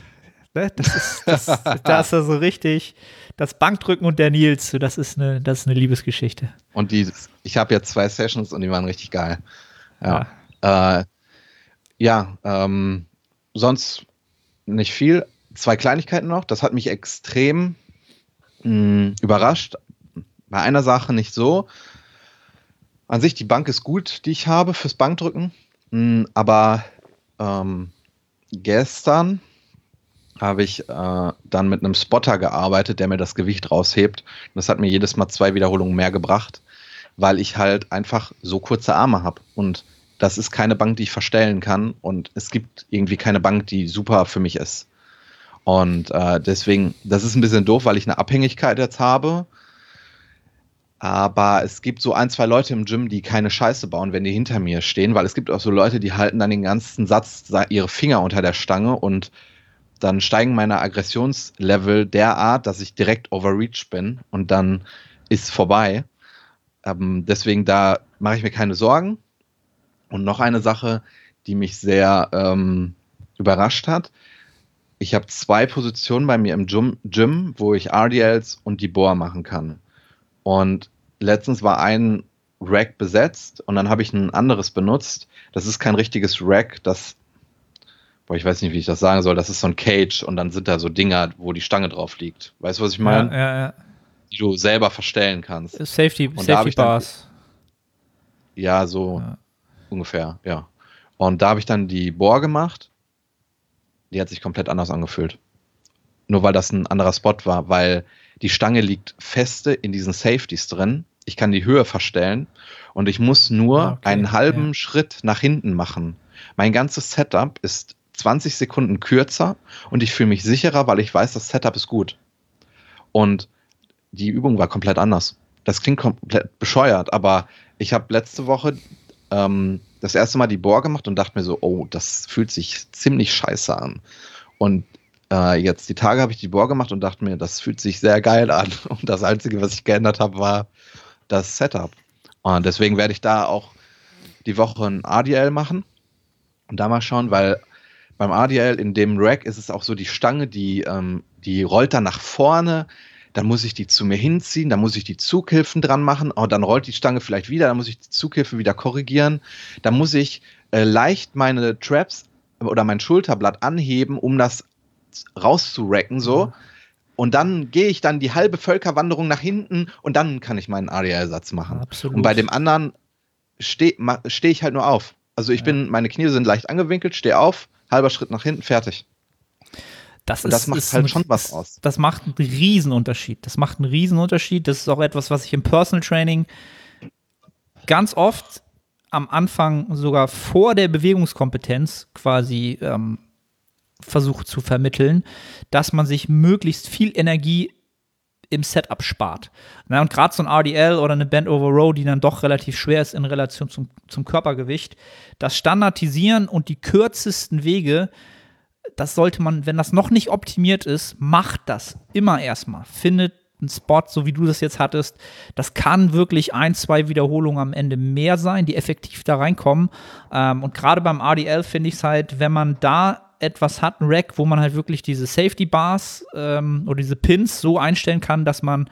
Ne? Das ist, das, <laughs> da ist er so richtig. Das Bankdrücken und der Nils, das ist eine, das ist eine Liebesgeschichte. Und die, ich habe jetzt zwei Sessions und die waren richtig geil. Ja. Ja, äh, ja ähm, sonst nicht viel. Zwei Kleinigkeiten noch. Das hat mich extrem mh, überrascht. Bei einer Sache nicht so. An sich, die Bank ist gut, die ich habe fürs Bankdrücken. Mh, aber ähm, gestern habe ich äh, dann mit einem Spotter gearbeitet, der mir das Gewicht raushebt. Das hat mir jedes Mal zwei Wiederholungen mehr gebracht, weil ich halt einfach so kurze Arme habe. Und das ist keine Bank, die ich verstellen kann. Und es gibt irgendwie keine Bank, die super für mich ist. Und äh, deswegen, das ist ein bisschen doof, weil ich eine Abhängigkeit jetzt habe. Aber es gibt so ein, zwei Leute im Gym, die keine Scheiße bauen, wenn die hinter mir stehen, weil es gibt auch so Leute, die halten dann den ganzen Satz ihre Finger unter der Stange und dann steigen meine Aggressionslevel derart, dass ich direkt overreach bin und dann ist vorbei. Ähm, deswegen da mache ich mir keine Sorgen. Und noch eine Sache, die mich sehr ähm, überrascht hat, ich habe zwei Positionen bei mir im Gym, Gym, wo ich RDLs und die Bohr machen kann. Und letztens war ein Rack besetzt und dann habe ich ein anderes benutzt. Das ist kein richtiges Rack, das, boah, ich weiß nicht, wie ich das sagen soll, das ist so ein Cage und dann sind da so Dinger, wo die Stange drauf liegt. Weißt du, was ich meine? Ja, ja, ja. Die du selber verstellen kannst. Safety, und Safety Bars. Dann, ja, so ja. ungefähr, ja. Und da habe ich dann die Bohr gemacht die hat sich komplett anders angefühlt. Nur weil das ein anderer Spot war, weil die Stange liegt feste in diesen Safeties drin. Ich kann die Höhe verstellen und ich muss nur ah, okay, einen halben ja. Schritt nach hinten machen. Mein ganzes Setup ist 20 Sekunden kürzer und ich fühle mich sicherer, weil ich weiß, das Setup ist gut. Und die Übung war komplett anders. Das klingt komplett bescheuert, aber ich habe letzte Woche ähm, das erste Mal die Bohr gemacht und dachte mir so, oh, das fühlt sich ziemlich scheiße an. Und äh, jetzt die Tage habe ich die Bohr gemacht und dachte mir, das fühlt sich sehr geil an. <laughs> Und das Einzige, was ich geändert habe, war das Setup. Und deswegen werde ich da auch die Woche ein ADL machen und da mal schauen, weil beim ADL in dem Rack ist es auch so, die Stange, die, ähm, die rollt dann nach vorne, dann muss ich die zu mir hinziehen, dann muss ich die Zughilfen dran machen, oh, dann rollt die Stange vielleicht wieder, dann muss ich die Zughilfe wieder korrigieren, dann muss ich äh, leicht meine Traps oder mein Schulterblatt anheben, um das rauszuracken, so. Mhm. Und dann gehe ich dann die halbe Völkerwanderung nach hinten und dann kann ich meinen ADR-Ersatz machen. Absolut. Und bei dem anderen stehe steh ich halt nur auf. Also ich ja. bin, meine Knie sind leicht angewinkelt, stehe auf, halber Schritt nach hinten, fertig. Das, ist, das macht ist halt ein, schon was aus. Das macht einen Riesenunterschied. Das macht einen Riesenunterschied. Das ist auch etwas, was ich im Personal Training ganz oft am Anfang sogar vor der Bewegungskompetenz quasi ähm, versucht zu vermitteln, dass man sich möglichst viel Energie im Setup spart. Na, und gerade so ein RDL oder eine Band Over Row, die dann doch relativ schwer ist in Relation zum, zum Körpergewicht, das Standardisieren und die kürzesten Wege, das sollte man, wenn das noch nicht optimiert ist, macht das immer erstmal. Findet einen Spot, so wie du das jetzt hattest. Das kann wirklich ein, zwei Wiederholungen am Ende mehr sein, die effektiv da reinkommen. Ähm, und gerade beim RDL finde ich es halt, wenn man da etwas hat, ein Rack, wo man halt wirklich diese Safety Bars ähm, oder diese Pins so einstellen kann, dass man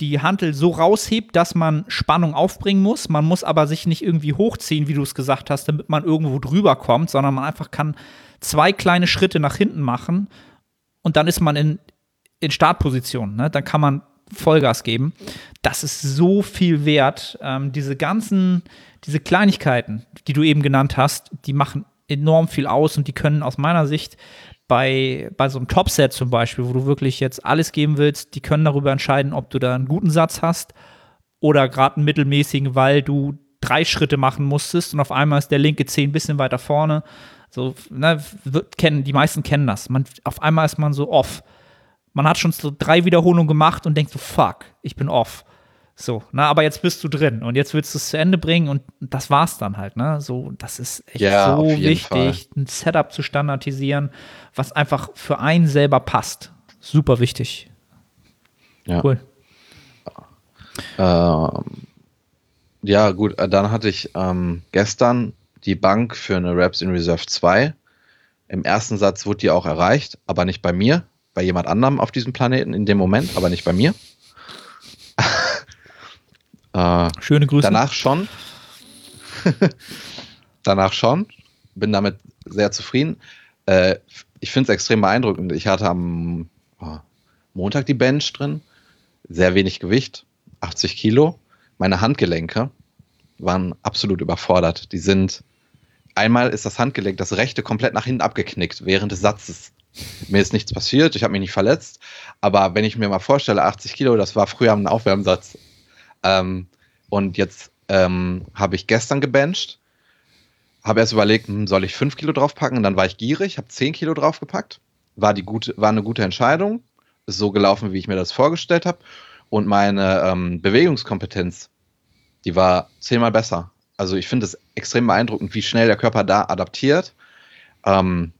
die Hantel so raushebt, dass man Spannung aufbringen muss. Man muss aber sich nicht irgendwie hochziehen, wie du es gesagt hast, damit man irgendwo drüber kommt, sondern man einfach kann zwei kleine Schritte nach hinten machen und dann ist man in, in Startposition. Ne? Dann kann man Vollgas geben. Das ist so viel wert. Ähm, diese ganzen, diese Kleinigkeiten, die du eben genannt hast, die machen enorm viel aus und die können aus meiner Sicht bei, bei so einem Topset zum Beispiel, wo du wirklich jetzt alles geben willst, die können darüber entscheiden, ob du da einen guten Satz hast oder gerade einen mittelmäßigen, weil du drei Schritte machen musstest und auf einmal ist der linke Zeh ein bisschen weiter vorne. So, ne, wird, kennen, die meisten kennen das. Man, auf einmal ist man so off. Man hat schon so drei Wiederholungen gemacht und denkt so, fuck, ich bin off. So, na, aber jetzt bist du drin und jetzt willst du es zu Ende bringen und das war's dann halt, ne? So, das ist echt ja, so wichtig, Fall. ein Setup zu standardisieren, was einfach für einen selber passt. Super wichtig. Ja. Cool. Ähm, ja, gut, äh, dann hatte ich ähm, gestern die Bank für eine Raps in Reserve 2. Im ersten Satz wurde die auch erreicht, aber nicht bei mir, bei jemand anderem auf diesem Planeten in dem Moment, aber nicht bei mir. <laughs> Äh, Schöne Grüße. Danach schon. <laughs> danach schon. Bin damit sehr zufrieden. Äh, ich finde es extrem beeindruckend. Ich hatte am oh, Montag die Bench drin. Sehr wenig Gewicht. 80 Kilo. Meine Handgelenke waren absolut überfordert. Die sind. Einmal ist das Handgelenk, das rechte, komplett nach hinten abgeknickt während des Satzes. Mir ist nichts passiert, ich habe mich nicht verletzt. Aber wenn ich mir mal vorstelle, 80 Kilo, das war früher ein Aufwärmsatz. Ähm, und jetzt ähm, habe ich gestern gebencht, habe erst überlegt, hm, soll ich 5 Kilo draufpacken? Und dann war ich gierig, habe 10 Kilo draufgepackt. War, die gute, war eine gute Entscheidung. Ist so gelaufen, wie ich mir das vorgestellt habe. Und meine ähm, Bewegungskompetenz, die war zehnmal besser. Also ich finde es extrem beeindruckend, wie schnell der Körper da adaptiert. Ähm,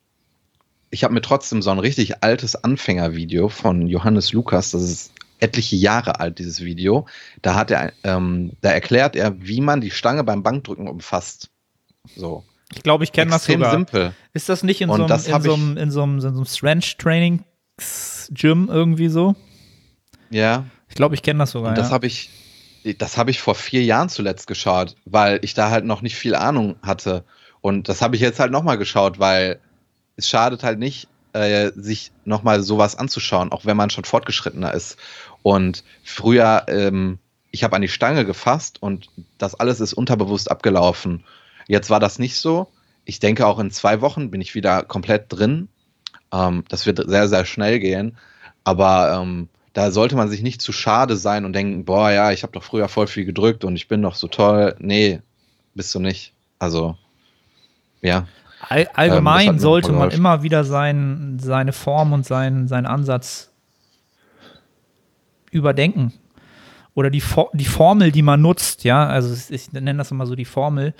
ich habe mir trotzdem so ein richtig altes Anfängervideo von Johannes Lukas, das ist etliche Jahre alt, dieses Video. Da hat er, ähm, da erklärt er, wie man die Stange beim Bankdrücken umfasst. So. Ich glaube, ich kenne das sogar. simpel. Ist das nicht in so einem, in so einem, in so einem, so Strength-Training-Gym irgendwie so? Ja. Ich glaube, ich kenne das sogar. Und das ja. habe ich, das habe ich vor vier Jahren zuletzt geschaut, weil ich da halt noch nicht viel Ahnung hatte. Und das habe ich jetzt halt nochmal geschaut, weil es schadet halt nicht, äh, sich nochmal sowas anzuschauen, auch wenn man schon fortgeschrittener ist. Und früher, ähm, ich habe an die Stange gefasst und das alles ist unterbewusst abgelaufen. Jetzt war das nicht so. Ich denke, auch in zwei Wochen bin ich wieder komplett drin. Ähm, das wird sehr, sehr schnell gehen. Aber ähm, da sollte man sich nicht zu schade sein und denken, boah, ja, ich habe doch früher voll viel gedrückt und ich bin doch so toll. Nee, bist du nicht. Also, ja. All, allgemein ähm, sollte man immer wieder sein, seine Form und sein, seinen Ansatz überdenken. Oder die, die Formel, die man nutzt, ja, also ich nenne das immer so die Formel,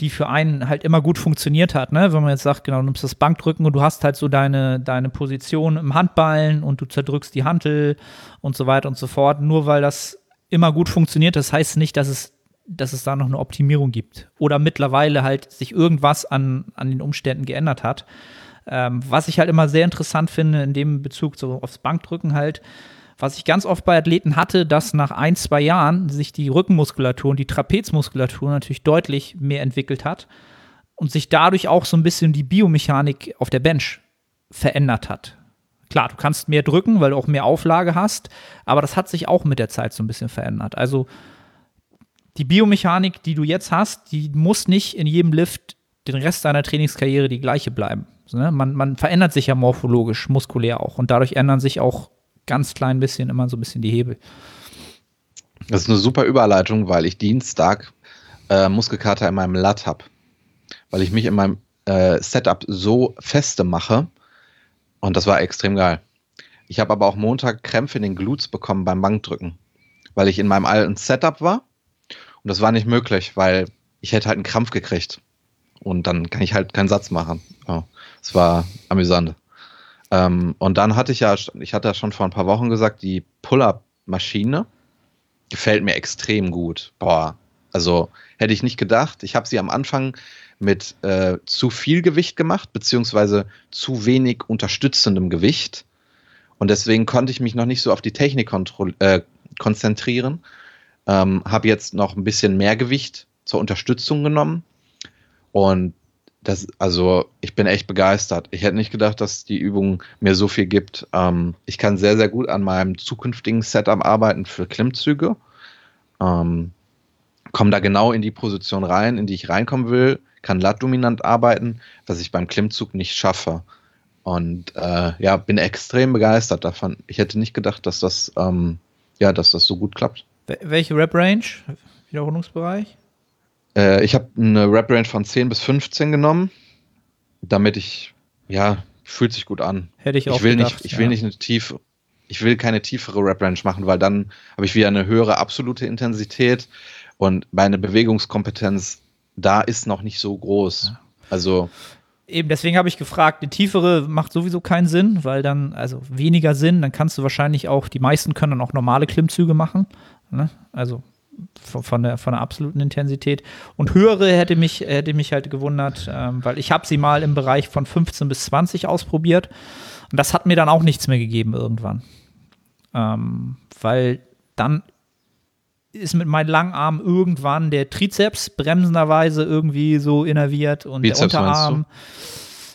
die für einen halt immer gut funktioniert hat, ne? Wenn man jetzt sagt, genau, du nimmst das Bankdrücken und du hast halt so deine, deine Position im Handballen und du zerdrückst die Hantel und so weiter und so fort. Nur weil das immer gut funktioniert, das heißt nicht, dass es, dass es da noch eine Optimierung gibt. Oder mittlerweile halt sich irgendwas an, an den Umständen geändert hat. Ähm, was ich halt immer sehr interessant finde, in dem Bezug so aufs Bankdrücken halt, was ich ganz oft bei Athleten hatte, dass nach ein, zwei Jahren sich die Rückenmuskulatur und die Trapezmuskulatur natürlich deutlich mehr entwickelt hat und sich dadurch auch so ein bisschen die Biomechanik auf der Bench verändert hat. Klar, du kannst mehr drücken, weil du auch mehr Auflage hast, aber das hat sich auch mit der Zeit so ein bisschen verändert. Also die Biomechanik, die du jetzt hast, die muss nicht in jedem Lift den Rest deiner Trainingskarriere die gleiche bleiben. Ne? man, man verändert sich ja morphologisch, muskulär auch und dadurch ändern sich auch ganz klein bisschen immer so ein bisschen die Hebel. Das ist eine super Überleitung, weil ich Dienstag äh, Muskelkater in meinem Lat habe. Weil ich mich in meinem äh, Setup so feste mache. Und das war extrem geil. Ich habe aber auch Montag Krämpfe in den Glutes bekommen beim Bankdrücken. Weil ich in meinem alten Setup war. Und das war nicht möglich, weil ich hätte halt einen Krampf gekriegt. Und dann kann ich halt keinen Satz machen. Ja, das war amüsant. Ähm, und dann hatte ich ja, ich hatte ja schon vor ein paar Wochen gesagt, die Pull-Up-Maschine gefällt mir extrem gut. Boah, also hätte ich nicht gedacht. Ich habe sie am Anfang mit äh, zu viel Gewicht gemacht, beziehungsweise zu wenig unterstützendem Gewicht. Und deswegen konnte ich mich noch nicht so auf die Technik äh, konzentrieren. Ähm, habe jetzt noch ein bisschen mehr Gewicht zur Unterstützung genommen. Und das, also ich bin echt begeistert. Ich hätte nicht gedacht, dass die Übung mir so viel gibt. Ähm, ich kann sehr, sehr gut an meinem zukünftigen Setup arbeiten für Klimmzüge. Ähm, komme da genau in die Position rein, in die ich reinkommen will, kann lat-dominant arbeiten, was ich beim Klimmzug nicht schaffe. Und äh, ja, bin extrem begeistert davon. Ich hätte nicht gedacht, dass das, ähm, ja, dass das so gut klappt. Welche Rep-Range? Wiederholungsbereich? Äh, ich habe eine Rep-Range von 10 bis 15 genommen, damit ich, ja, fühlt sich gut an. Hätte ich auch ich will gedacht, Nicht, ich will nicht eine tiefe, ich will keine tiefere Rep-Range machen, weil dann habe ich wieder eine höhere absolute Intensität und meine Bewegungskompetenz da ist noch nicht so groß. Also Eben, deswegen habe ich gefragt, eine tiefere macht sowieso keinen Sinn, weil dann, also weniger Sinn, dann kannst du wahrscheinlich auch, die meisten können dann auch normale Klimmzüge machen. Ne? Also von der, von der absoluten Intensität. Und höhere hätte mich, hätte mich halt gewundert, ähm, weil ich habe sie mal im Bereich von 15 bis 20 ausprobiert. Und das hat mir dann auch nichts mehr gegeben irgendwann. Ähm, weil dann ist mit meinen langen Armen irgendwann der Trizeps bremsenderweise irgendwie so innerviert und Bizeps der Unterarm.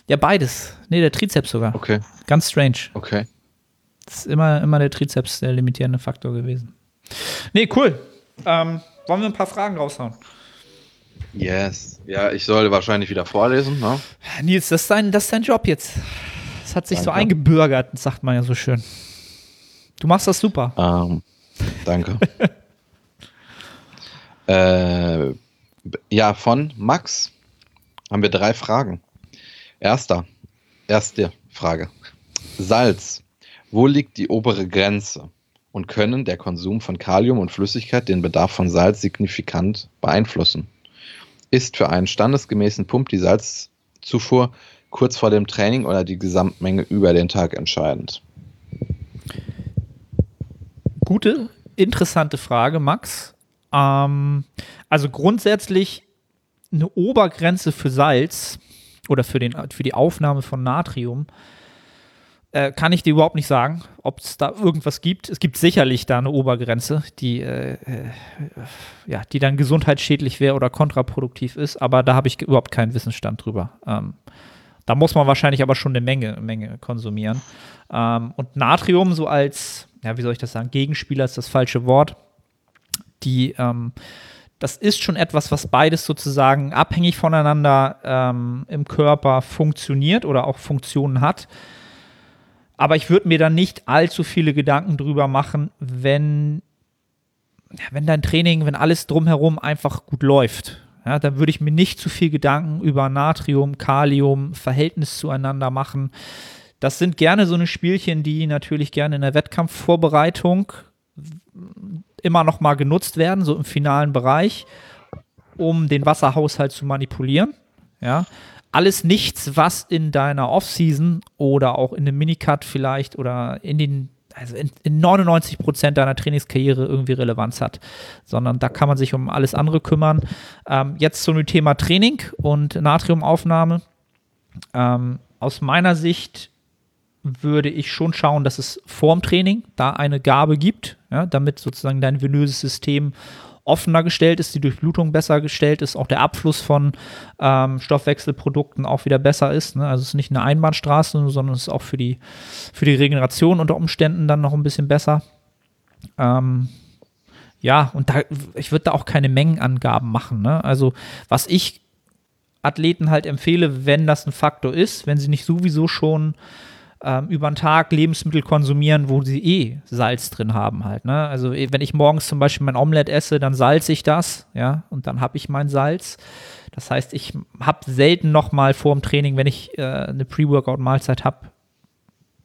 Ja, beides. Nee, der Trizeps sogar. Okay. Ganz strange. Okay. Das ist immer, immer der Trizeps der limitierende Faktor gewesen. Nee, cool. Ähm, wollen wir ein paar Fragen raushauen? Yes. Ja, ich sollte wahrscheinlich wieder vorlesen, ne? Nils, das ist dein, das ist dein Job jetzt. Das hat sich so Danke. eingebürgert, sagt man ja so schön. Du machst das super. Ähm, danke. <laughs> äh, ja, von Max haben wir drei Fragen. Erster, erste Frage. Salz. Wo liegt die obere Grenze? Und können der Konsum von Kalium und Flüssigkeit den Bedarf von Salz signifikant beeinflussen? Ist für einen standesgemäßen Pump die Salzzufuhr kurz vor dem Training oder die Gesamtmenge über den Tag entscheidend? Gute, interessante Frage, Max. Ähm, also grundsätzlich eine Obergrenze für Salz oder für, den, für die Aufnahme von Natrium äh, kann ich dir überhaupt nicht sagen, ob es da irgendwas gibt. Es gibt sicherlich da eine Obergrenze, die, äh, äh, ja, die dann gesundheitsschädlich wäre oder kontraproduktiv ist, aber da habe ich überhaupt keinen Wissensstand drüber. Ähm, da muss man wahrscheinlich aber schon eine Menge, Menge konsumieren. Ähm, und Natrium so als, ja, wie soll ich das sagen, Gegenspieler ist das falsche Wort. Die, ähm, das ist schon etwas, was beides sozusagen abhängig voneinander ähm, im Körper funktioniert oder auch Funktionen hat. Aber ich würde mir dann nicht allzu viele Gedanken drüber machen, wenn, wenn dein Training, wenn alles drumherum einfach gut läuft. Ja, dann würde ich mir nicht zu viel Gedanken über Natrium, Kalium, Verhältnis zueinander machen. Das sind gerne so eine Spielchen, die natürlich gerne in der Wettkampfvorbereitung immer noch mal genutzt werden, so im finalen Bereich, um den Wasserhaushalt zu manipulieren. Ja, alles nichts, was in deiner Offseason oder auch in dem Minicut vielleicht oder in den also in, in 99 Prozent deiner Trainingskarriere irgendwie Relevanz hat, sondern da kann man sich um alles andere kümmern. Ähm, jetzt zum Thema Training und Natriumaufnahme. Ähm, aus meiner Sicht würde ich schon schauen, dass es vorm Training da eine Gabe gibt, ja, damit sozusagen dein venöses System offener gestellt ist, die Durchblutung besser gestellt ist, auch der Abfluss von ähm, Stoffwechselprodukten auch wieder besser ist. Ne? Also es ist nicht eine Einbahnstraße, sondern es ist auch für die, für die Regeneration unter Umständen dann noch ein bisschen besser. Ähm, ja, und da, ich würde da auch keine Mengenangaben machen. Ne? Also was ich Athleten halt empfehle, wenn das ein Faktor ist, wenn sie nicht sowieso schon ähm, über den Tag Lebensmittel konsumieren, wo sie eh Salz drin haben halt. Ne? Also eh, wenn ich morgens zum Beispiel mein Omelett esse, dann salze ich das, ja, und dann habe ich mein Salz. Das heißt, ich habe selten noch mal vor dem Training, wenn ich äh, eine Pre-Workout-Mahlzeit habe,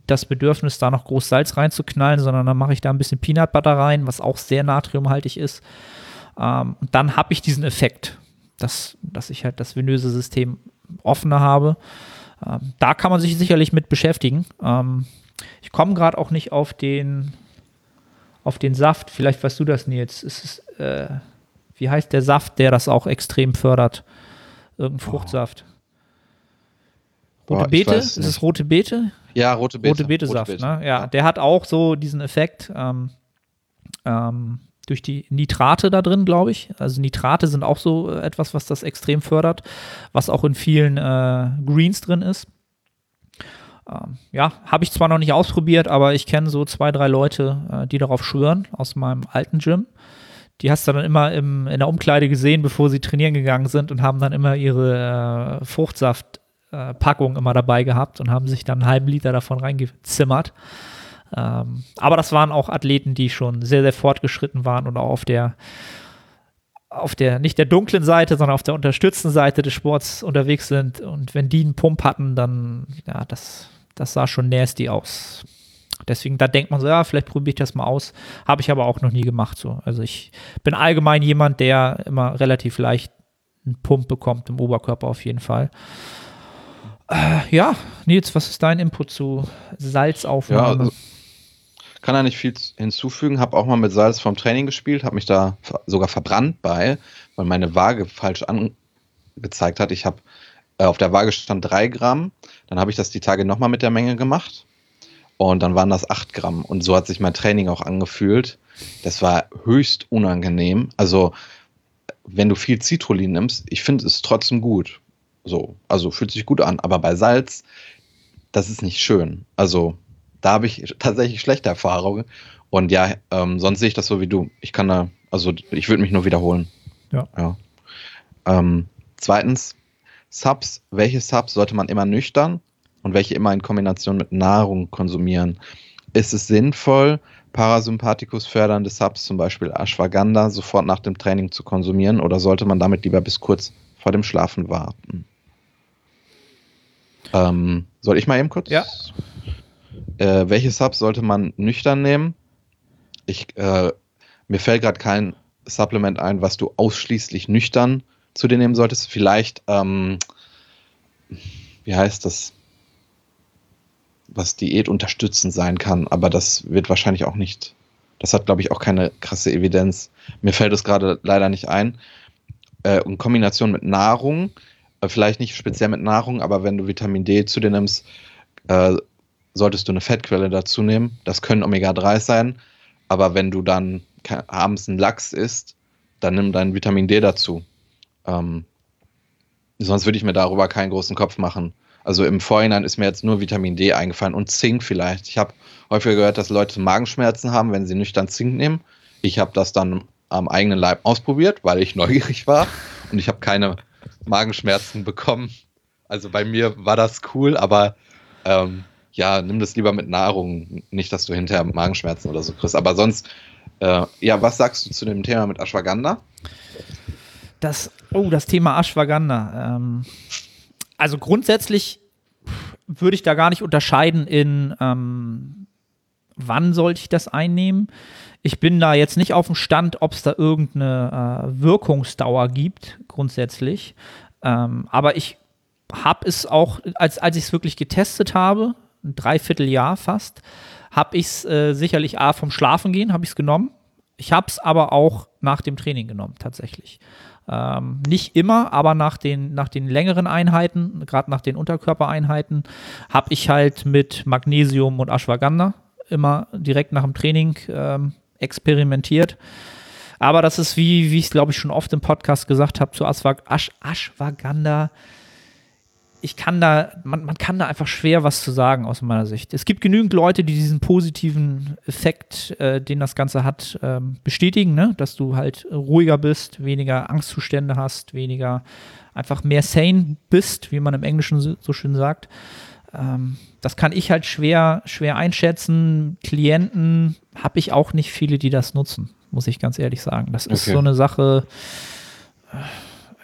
das Bedürfnis, da noch groß Salz reinzuknallen, sondern dann mache ich da ein bisschen Peanut Butter rein, was auch sehr natriumhaltig ist. Ähm, und dann habe ich diesen Effekt, dass, dass ich halt das venöse System offener habe. Ähm, da kann man sich sicherlich mit beschäftigen. Ähm, ich komme gerade auch nicht auf den, auf den Saft. Vielleicht weißt du das, Nils. Es äh, wie heißt der Saft, der das auch extrem fördert? Irgendein Fruchtsaft. Rote Boah, Beete? Ist es rote Beete? Ja, rote Beete. Rote Beete-Saft, Rote ne? Ja, der hat auch so diesen Effekt ähm, ähm, durch die Nitrate da drin, glaube ich. Also Nitrate sind auch so äh, etwas, was das extrem fördert, was auch in vielen äh, Greens drin ist. Ähm, ja, habe ich zwar noch nicht ausprobiert, aber ich kenne so zwei, drei Leute, äh, die darauf schwören aus meinem alten Gym. Die hast du dann immer im, in der Umkleide gesehen, bevor sie trainieren gegangen sind und haben dann immer ihre äh, Fruchtsaftpackung immer dabei gehabt und haben sich dann einen halben Liter davon reingezimmert. Ähm, aber das waren auch Athleten, die schon sehr, sehr fortgeschritten waren und auch auf der, auf der, nicht der dunklen Seite, sondern auf der unterstützten Seite des Sports unterwegs sind. Und wenn die einen Pump hatten, dann, ja, das, das sah schon nasty aus. Deswegen, da denkt man so, ja, vielleicht probiere ich das mal aus. Habe ich aber auch noch nie gemacht. So. Also ich bin allgemein jemand, der immer relativ leicht einen Pump bekommt im Oberkörper auf jeden Fall. Äh, ja, Nils, was ist dein Input zu Salzaufnahme? Ja, also, kann da nicht viel hinzufügen. Habe auch mal mit Salz vom Training gespielt, habe mich da sogar verbrannt bei, weil meine Waage falsch angezeigt hat. Ich habe äh, auf der Waage stand 3 Gramm, dann habe ich das die Tage nochmal mit der Menge gemacht und dann waren das 8 Gramm. Und so hat sich mein Training auch angefühlt. Das war höchst unangenehm. Also, wenn du viel Citrullin nimmst, ich finde es trotzdem gut. So, also fühlt sich gut an. Aber bei Salz, das ist nicht schön. Also, da habe ich tatsächlich schlechte Erfahrungen. Und ja, ähm, sonst sehe ich das so wie du. Ich kann da, also ich würde mich nur wiederholen. Ja. ja. Ähm, zweitens, Subs. Welche Subs sollte man immer nüchtern und welche immer in Kombination mit Nahrung konsumieren? Ist es sinnvoll, Parasympathikus fördernde Subs, zum Beispiel Ashwagandha, sofort nach dem Training zu konsumieren oder sollte man damit lieber bis kurz vor dem Schlafen warten? Ähm, soll ich mal eben kurz? Ja. Äh, welche Subs sollte man nüchtern nehmen? Ich, äh, mir fällt gerade kein Supplement ein, was du ausschließlich nüchtern zu dir nehmen solltest. Vielleicht, ähm, wie heißt das? Was Diät unterstützend sein kann, aber das wird wahrscheinlich auch nicht, das hat, glaube ich, auch keine krasse Evidenz. Mir fällt es gerade leider nicht ein. Äh, in Kombination mit Nahrung, äh, vielleicht nicht speziell mit Nahrung, aber wenn du Vitamin D zu dir nimmst, äh, solltest du eine Fettquelle dazu nehmen. Das können Omega-3 sein, aber wenn du dann abends einen Lachs isst, dann nimm dein Vitamin D dazu. Ähm, sonst würde ich mir darüber keinen großen Kopf machen. Also im Vorhinein ist mir jetzt nur Vitamin D eingefallen und Zink vielleicht. Ich habe häufiger gehört, dass Leute Magenschmerzen haben, wenn sie nüchtern Zink nehmen. Ich habe das dann am eigenen Leib ausprobiert, weil ich <laughs> neugierig war und ich habe keine Magenschmerzen bekommen. Also bei mir war das cool, aber ähm, ja, nimm das lieber mit Nahrung. Nicht, dass du hinterher Magenschmerzen oder so kriegst. Aber sonst, äh, ja, was sagst du zu dem Thema mit Ashwagandha? Das, oh, das Thema Ashwagandha. Ähm, also grundsätzlich würde ich da gar nicht unterscheiden in, ähm, wann sollte ich das einnehmen. Ich bin da jetzt nicht auf dem Stand, ob es da irgendeine äh, Wirkungsdauer gibt, grundsätzlich. Ähm, aber ich habe es auch, als, als ich es wirklich getestet habe, Dreivierteljahr fast, habe ich es äh, sicherlich A vom Schlafen gehen, habe ich es genommen. Ich habe es aber auch nach dem Training genommen, tatsächlich. Ähm, nicht immer, aber nach den, nach den längeren Einheiten, gerade nach den Unterkörpereinheiten, habe ich halt mit Magnesium und Ashwagandha immer direkt nach dem Training ähm, experimentiert. Aber das ist wie, wie ich es glaube ich schon oft im Podcast gesagt habe, zu Ashwag Ash Ashwagandha ich kann da, man, man kann da einfach schwer was zu sagen aus meiner Sicht. Es gibt genügend Leute, die diesen positiven Effekt, äh, den das Ganze hat, ähm, bestätigen, ne? dass du halt ruhiger bist, weniger Angstzustände hast, weniger einfach mehr sane bist, wie man im Englischen so, so schön sagt. Ähm, das kann ich halt schwer, schwer einschätzen. Klienten habe ich auch nicht viele, die das nutzen, muss ich ganz ehrlich sagen. Das ist so eine Sache. Äh,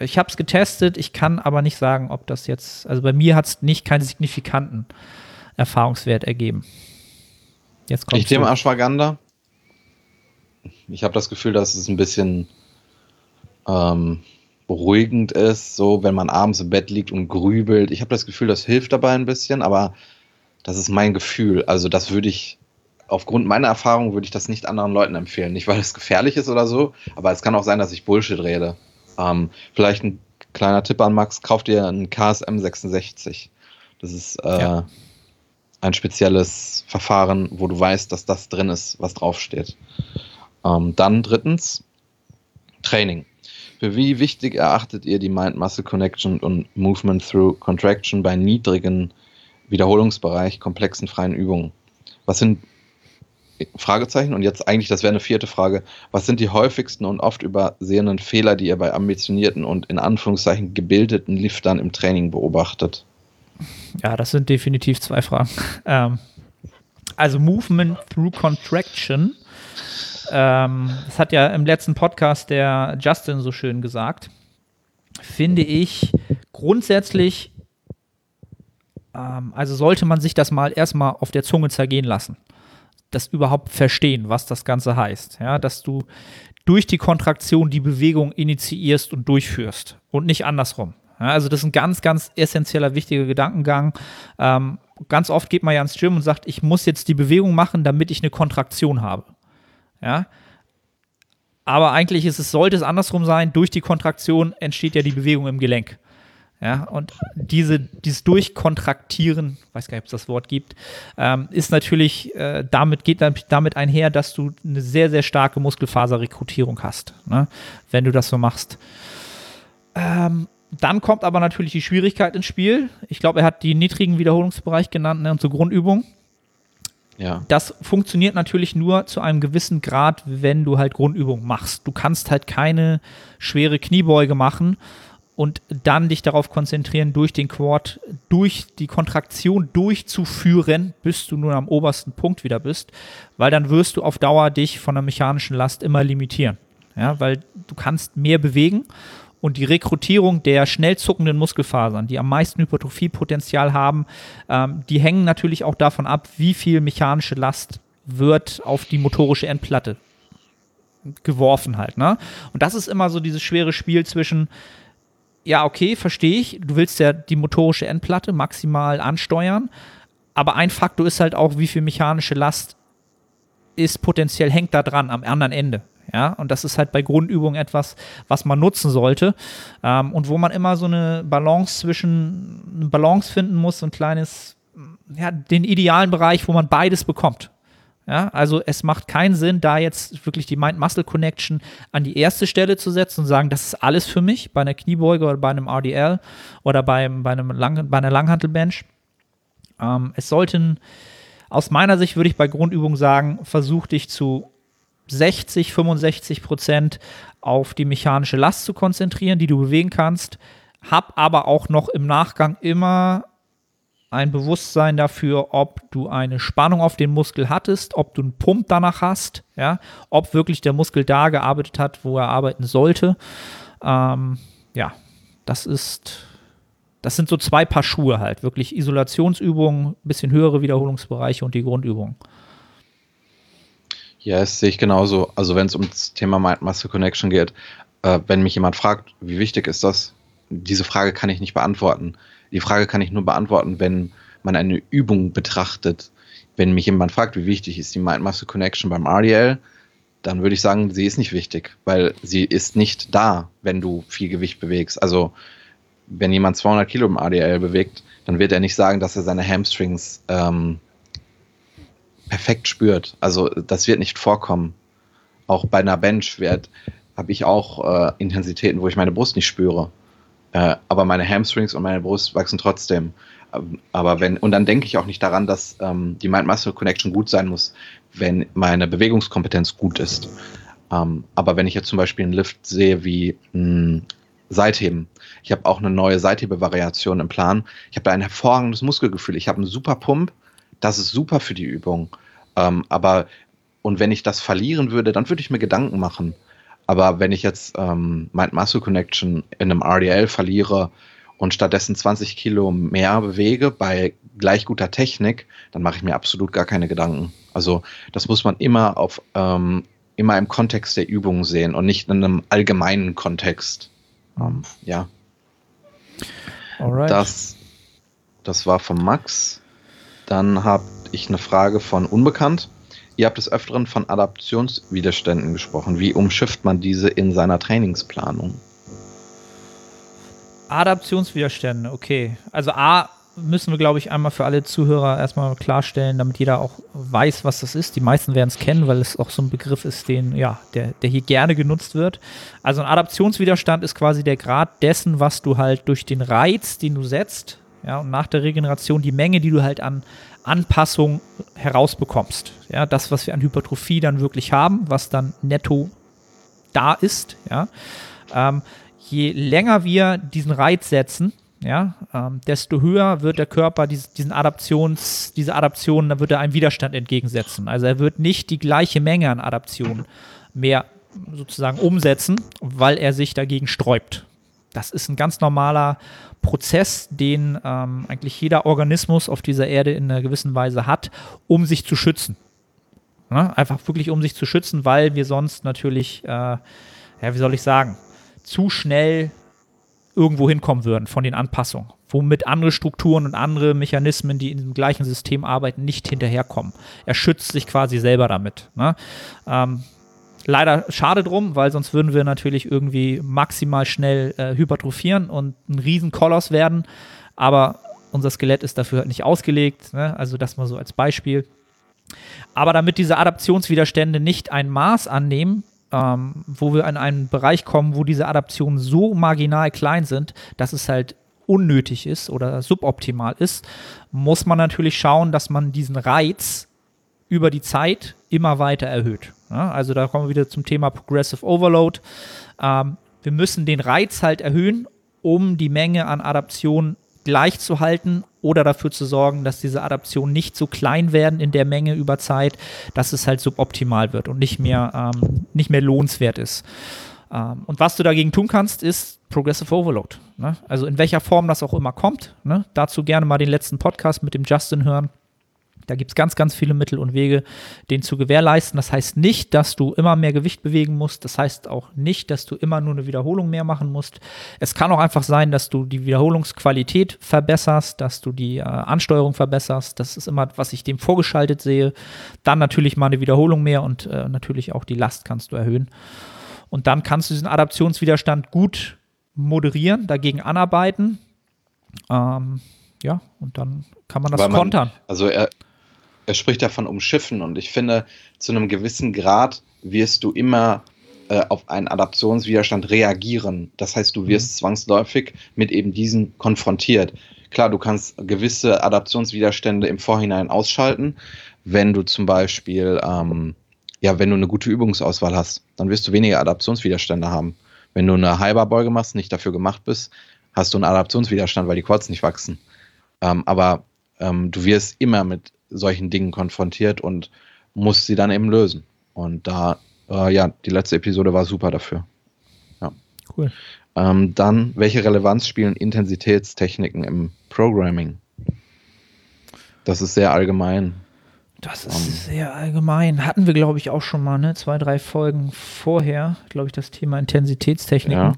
ich habe es getestet, ich kann aber nicht sagen, ob das jetzt, also bei mir hat es nicht keinen signifikanten Erfahrungswert ergeben. Jetzt kommt ich nehme Ashwagandha. Ich habe das Gefühl, dass es ein bisschen ähm, beruhigend ist, so wenn man abends im Bett liegt und grübelt. Ich habe das Gefühl, das hilft dabei ein bisschen, aber das ist mein Gefühl. Also das würde ich aufgrund meiner Erfahrung würde ich das nicht anderen Leuten empfehlen. Nicht, weil es gefährlich ist oder so, aber es kann auch sein, dass ich Bullshit rede. Ähm, vielleicht ein kleiner Tipp an Max, kauf dir einen KSM 66. Das ist äh, ja. ein spezielles Verfahren, wo du weißt, dass das drin ist, was draufsteht. Ähm, dann drittens, Training. Für wie wichtig erachtet ihr die Mind-Muscle-Connection und Movement through Contraction bei niedrigen Wiederholungsbereich komplexen freien Übungen? Was sind Fragezeichen. Und jetzt eigentlich, das wäre eine vierte Frage. Was sind die häufigsten und oft übersehenen Fehler, die ihr bei ambitionierten und in Anführungszeichen gebildeten Liftern im Training beobachtet? Ja, das sind definitiv zwei Fragen. <laughs> Ähm, also Movement through Contraction. Ähm, das hat ja im letzten Podcast der Justin so schön gesagt. Finde ich grundsätzlich, ähm, also sollte man sich das mal erstmal auf der Zunge zergehen lassen das überhaupt verstehen, was das Ganze heißt. Ja, dass du durch die Kontraktion die Bewegung initiierst und durchführst und nicht andersrum. Ja, also das ist ein ganz, ganz essentieller, wichtiger Gedankengang. Ähm, ganz oft geht man ja ins Gym und sagt, ich muss jetzt die Bewegung machen, damit ich eine Kontraktion habe. Ja, aber eigentlich ist es, sollte es andersrum sein, durch die Kontraktion entsteht ja die Bewegung im Gelenk. Ja, und diese, dieses Durchkontraktieren, weiß gar nicht, ob es das Wort gibt, ähm, ist natürlich, äh, damit geht damit einher, dass du eine sehr, sehr starke Muskelfaserrekrutierung hast, ne, wenn du das so machst. Ähm, dann kommt aber natürlich die Schwierigkeit ins Spiel. Ich glaube, er hat den niedrigen Wiederholungsbereich genannt ne, und zur Grundübung. Ja. Das funktioniert natürlich nur zu einem gewissen Grad, wenn du halt Grundübungen machst. Du kannst halt keine schwere Kniebeuge machen und dann dich darauf konzentrieren, durch den Quad, durch die Kontraktion durchzuführen, bis du nur am obersten Punkt wieder bist, weil dann wirst du auf Dauer dich von der mechanischen Last immer limitieren. Ja, weil du kannst mehr bewegen und die Rekrutierung der schnell zuckenden Muskelfasern, die am meisten Hypertrophiepotenzial haben, ähm, die hängen natürlich auch davon ab, wie viel mechanische Last wird auf die motorische Endplatte geworfen halt. Ne? Und das ist immer so dieses schwere Spiel zwischen ja, okay, verstehe ich. Du willst ja die motorische Endplatte maximal ansteuern. Aber ein Faktor ist halt auch, wie viel mechanische Last ist potenziell hängt da dran am anderen Ende. Ja, und das ist halt bei Grundübungen etwas, was man nutzen sollte ähm, und wo man immer so eine Balance zwischen, eine Balance finden muss, so ein kleines, ja, den idealen Bereich, wo man beides bekommt. Ja, also es macht keinen Sinn, da jetzt wirklich die Mind-Muscle-Connection an die erste Stelle zu setzen und sagen, das ist alles für mich bei einer Kniebeuge oder bei einem RDL oder beim, bei, einem Lang, bei einer Langhantelbench. Ähm, es sollten, aus meiner Sicht würde ich bei Grundübungen sagen, versuch dich zu 60, 65 Prozent auf die mechanische Last zu konzentrieren, die du bewegen kannst. Hab aber auch noch im Nachgang immer ein Bewusstsein dafür, ob du eine Spannung auf den Muskel hattest, ob du einen Pump danach hast, ja, ob wirklich der Muskel da gearbeitet hat, wo er arbeiten sollte. Ähm, ja, das ist, das sind so zwei Paar Schuhe halt. Wirklich Isolationsübungen, bisschen höhere Wiederholungsbereiche und die Grundübungen. Ja, das sehe ich genauso. Also wenn es um das Thema Mind-Muscle Connection geht, äh, wenn mich jemand fragt, wie wichtig ist das, diese Frage kann ich nicht beantworten. Die Frage kann ich nur beantworten, wenn man eine Übung betrachtet. Wenn mich jemand fragt, wie wichtig ist die Mind-Muscle Connection beim RDL, dann würde ich sagen, sie ist nicht wichtig, weil sie ist nicht da, wenn du viel Gewicht bewegst. Also wenn jemand 200 Kilo im ADL bewegt, dann wird er nicht sagen, dass er seine Hamstrings ähm, perfekt spürt. Also das wird nicht vorkommen. Auch bei einer Bench habe ich auch äh, Intensitäten, wo ich meine Brust nicht spüre. Äh, aber meine Hamstrings und meine Brust wachsen trotzdem. Ähm, aber wenn, und dann denke ich auch nicht daran, dass ähm, die Mind-Muscle-Connection gut sein muss, wenn meine Bewegungskompetenz gut ist. Ähm, aber wenn ich jetzt zum Beispiel einen Lift sehe wie mh, Seitheben, ich habe auch eine neue Seithebe-Variation im Plan. Ich habe da ein hervorragendes Muskelgefühl. Ich habe einen super Pump. Das ist super für die Übung. Ähm, aber, und wenn ich das verlieren würde, dann würde ich mir Gedanken machen. Aber wenn ich jetzt ähm, Mind-Muscle Connection in einem RDL verliere und stattdessen 20 Kilo mehr bewege bei gleich guter Technik, dann mache ich mir absolut gar keine Gedanken. Also das muss man immer auf ähm, immer im Kontext der Übung sehen und nicht in einem allgemeinen Kontext. Ähm, ja. Alright. Das, das war von Max. Dann habe ich eine Frage von Unbekannt. Ihr habt des Öfteren von Adaptionswiderständen gesprochen. Wie umschifft man diese in seiner Trainingsplanung? Adaptionswiderstände, okay. Also A müssen wir, glaube ich, einmal für alle Zuhörer erstmal klarstellen, damit jeder auch weiß, was das ist. Die meisten werden es kennen, weil es auch so ein Begriff ist, den, ja, der, der hier gerne genutzt wird. Also ein Adaptionswiderstand ist quasi der Grad dessen, was du halt durch den Reiz, den du setzt, ja, und nach der Regeneration die Menge, die du halt an Anpassung herausbekommst. Ja, das, was wir an Hypertrophie dann wirklich haben, was dann netto da ist, ja. Ähm, je länger wir diesen Reiz setzen, ja, ähm, desto höher wird der Körper dies, diesen Adaptions, diese Adaptionen, da wird er einem Widerstand entgegensetzen. Also er wird nicht die gleiche Menge an Adaptionen mehr sozusagen umsetzen, weil er sich dagegen sträubt. Das ist ein ganz normaler Prozess, den ähm, eigentlich jeder Organismus auf dieser Erde in einer gewissen Weise hat, um sich zu schützen. Ja, einfach wirklich um sich zu schützen, weil wir sonst natürlich, äh, ja, wie soll ich sagen, zu schnell irgendwo hinkommen würden von den Anpassungen, womit andere Strukturen und andere Mechanismen, die in dem gleichen System arbeiten, nicht hinterherkommen. Er schützt sich quasi selber damit. Ne? Ähm, leider schade drum, weil sonst würden wir natürlich irgendwie maximal schnell äh, hypertrophieren und ein riesen Koloss werden, aber unser Skelett ist dafür halt nicht ausgelegt, ne? also das mal so als Beispiel. Aber damit diese Adaptionswiderstände nicht ein Maß annehmen, ähm, wo wir in einen Bereich kommen, wo diese Adaptionen so marginal klein sind, dass es halt unnötig ist oder suboptimal ist, muss man natürlich schauen, dass man diesen Reiz über die Zeit immer weiter erhöht. Ja, also da kommen wir wieder zum Thema Progressive Overload. Ähm, wir müssen den Reiz halt erhöhen, um die Menge an Adaptionen gleich zu halten oder dafür zu sorgen, dass diese Adaptionen nicht so klein werden in der Menge über Zeit, dass es halt suboptimal wird und nicht mehr, ähm, nicht mehr lohnenswert ist. Ähm, und was du dagegen tun kannst, ist Progressive Overload. Ne? Also in welcher Form das auch immer kommt. Ne? Dazu gerne mal den letzten Podcast mit dem Justin hören. Da gibt es ganz, ganz viele Mittel und Wege, den zu gewährleisten. Das heißt nicht, dass du immer mehr Gewicht bewegen musst. Das heißt auch nicht, dass du immer nur eine Wiederholung mehr machen musst. Es kann auch einfach sein, dass du die Wiederholungsqualität verbesserst, dass du die äh, Ansteuerung verbesserst. Das ist immer, was ich dem vorgeschaltet sehe. Dann natürlich mal eine Wiederholung mehr und äh, natürlich auch die Last kannst du erhöhen. Und dann kannst du diesen Adaptionswiderstand gut moderieren, dagegen anarbeiten. Ähm, ja, und dann kann man das man, kontern. Also er, er spricht davon umschiffen und ich finde, zu einem gewissen Grad wirst du immer äh, auf einen Adaptionswiderstand reagieren. Das heißt, du wirst mhm. zwangsläufig mit eben diesen konfrontiert. Klar, du kannst gewisse Adaptionswiderstände im Vorhinein ausschalten, wenn du zum Beispiel, ähm, ja, wenn du eine gute Übungsauswahl hast, dann wirst du weniger Adaptionswiderstände haben. Wenn du eine Halberbeuge machst, nicht dafür gemacht bist, hast du einen Adaptionswiderstand, weil die Quads nicht wachsen. Ähm, aber ähm, du wirst immer mit solchen Dingen konfrontiert und muss sie dann eben lösen. Und da, äh, ja, die letzte Episode war super dafür. Ja. Cool. Ähm, dann, welche Relevanz spielen Intensitätstechniken im Programming? Das ist sehr allgemein. Das ist um, ähm. sehr allgemein. Hatten wir, glaube ich, auch schon mal, ne? Zwei, drei Folgen vorher, glaube ich, das Thema Intensitätstechniken. Ja.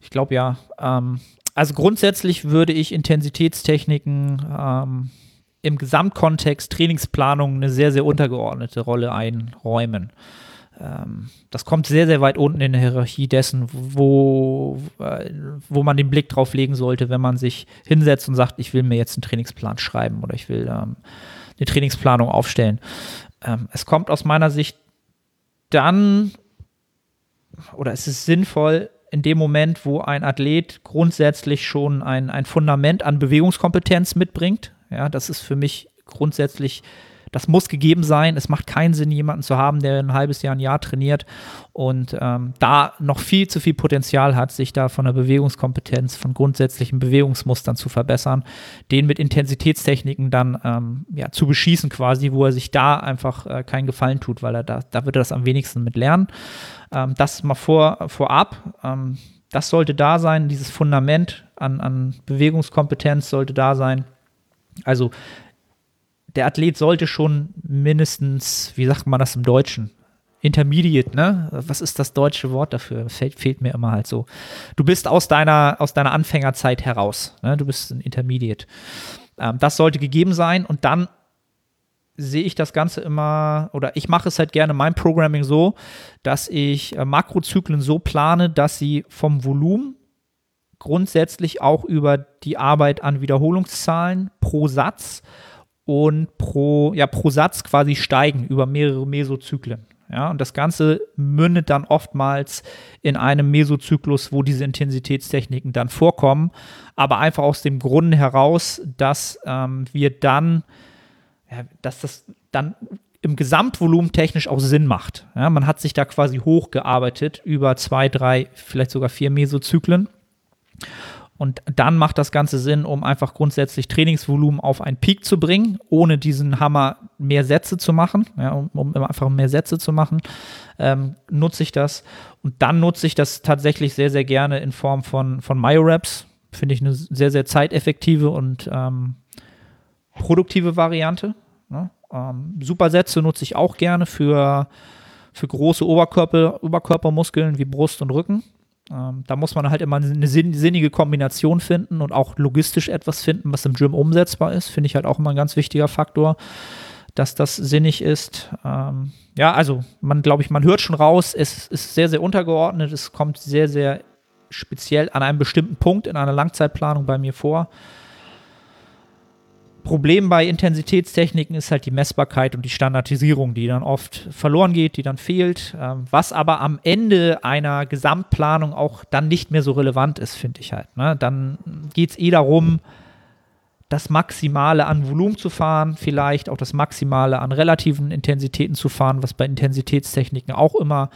Ich glaube ja. Ähm, also grundsätzlich würde ich Intensitätstechniken ähm, im Gesamtkontext Trainingsplanung eine sehr, sehr untergeordnete Rolle einräumen. ähm, das kommt sehr, sehr weit unten in der Hierarchie dessen, wo, äh, wo man den Blick drauf legen sollte, wenn man sich hinsetzt und sagt, ich will mir jetzt einen Trainingsplan schreiben oder ich will ähm, eine Trainingsplanung aufstellen. Ähm, es kommt aus meiner Sicht dann, oder es ist sinnvoll, in dem Moment, wo ein Athlet grundsätzlich schon ein, ein Fundament an Bewegungskompetenz mitbringt. Ja, das ist für mich grundsätzlich das muss gegeben sein. Es macht keinen Sinn, jemanden zu haben, der ein halbes Jahr, ein Jahr trainiert und ähm, da noch viel zu viel Potenzial hat, sich da von der Bewegungskompetenz, von grundsätzlichen Bewegungsmustern zu verbessern, den mit Intensitätstechniken dann ähm, ja, zu beschießen quasi, wo er sich da einfach äh, keinen Gefallen tut, weil er da, da wird er das am wenigsten mit lernen. Ähm, das mal vor, vorab. Ähm, das sollte da sein, dieses Fundament an, an Bewegungskompetenz sollte da sein. Also der Athlet sollte schon mindestens, wie sagt man das im Deutschen? Intermediate, ne? Was ist das deutsche Wort dafür? Fehlt, fehlt mir immer halt so. Du bist aus deiner, aus deiner Anfängerzeit heraus. Ne? Du bist ein Intermediate. Ähm, das sollte gegeben sein und dann sehe ich das Ganze immer, oder ich mache es halt gerne mein Programming so, dass ich äh, Makrozyklen so plane, dass sie vom Volumen grundsätzlich auch über die Arbeit an Wiederholungszahlen pro Satz und pro, ja, pro Satz quasi steigen über mehrere Mesozyklen. Ja, und das Ganze mündet dann oftmals in einem Mesozyklus, wo diese Intensitätstechniken dann vorkommen, aber einfach aus dem Grunde heraus, dass ähm, wir dann, ja, dass das dann im Gesamtvolumen technisch auch Sinn macht. Ja, man hat sich da quasi hochgearbeitet über zwei, drei, vielleicht sogar vier Mesozyklen. Und dann macht das Ganze Sinn, um einfach grundsätzlich Trainingsvolumen auf einen Peak zu bringen, ohne diesen Hammer mehr Sätze zu machen, ja, um, um einfach mehr Sätze zu machen, ähm, nutze ich das. Und dann nutze ich das tatsächlich sehr, sehr gerne in Form von, von Myoreps. Finde ich eine sehr, sehr zeiteffektive und ähm, produktive Variante. Ne? Ähm, Supersätze nutze ich auch gerne für, für große Oberkörper, Oberkörpermuskeln wie Brust und Rücken. Ähm, da muss man halt immer eine sinnige Kombination finden und auch logistisch etwas finden, was im Gym umsetzbar ist. Finde ich halt auch immer ein ganz wichtiger Faktor, dass das sinnig ist. Ähm, ja, also man glaube ich, man hört schon raus, es ist sehr, sehr untergeordnet. Es kommt sehr, sehr speziell an einem bestimmten Punkt in einer Langzeitplanung bei mir vor. Problem bei Intensitätstechniken ist halt die Messbarkeit und die Standardisierung, die dann oft verloren geht, die dann fehlt, ähm, was aber am Ende einer Gesamtplanung auch dann nicht mehr so relevant ist, finde ich halt. Ne? Dann geht es eh darum, das Maximale an Volumen zu fahren, vielleicht auch das Maximale an relativen Intensitäten zu fahren, was bei Intensitätstechniken auch immer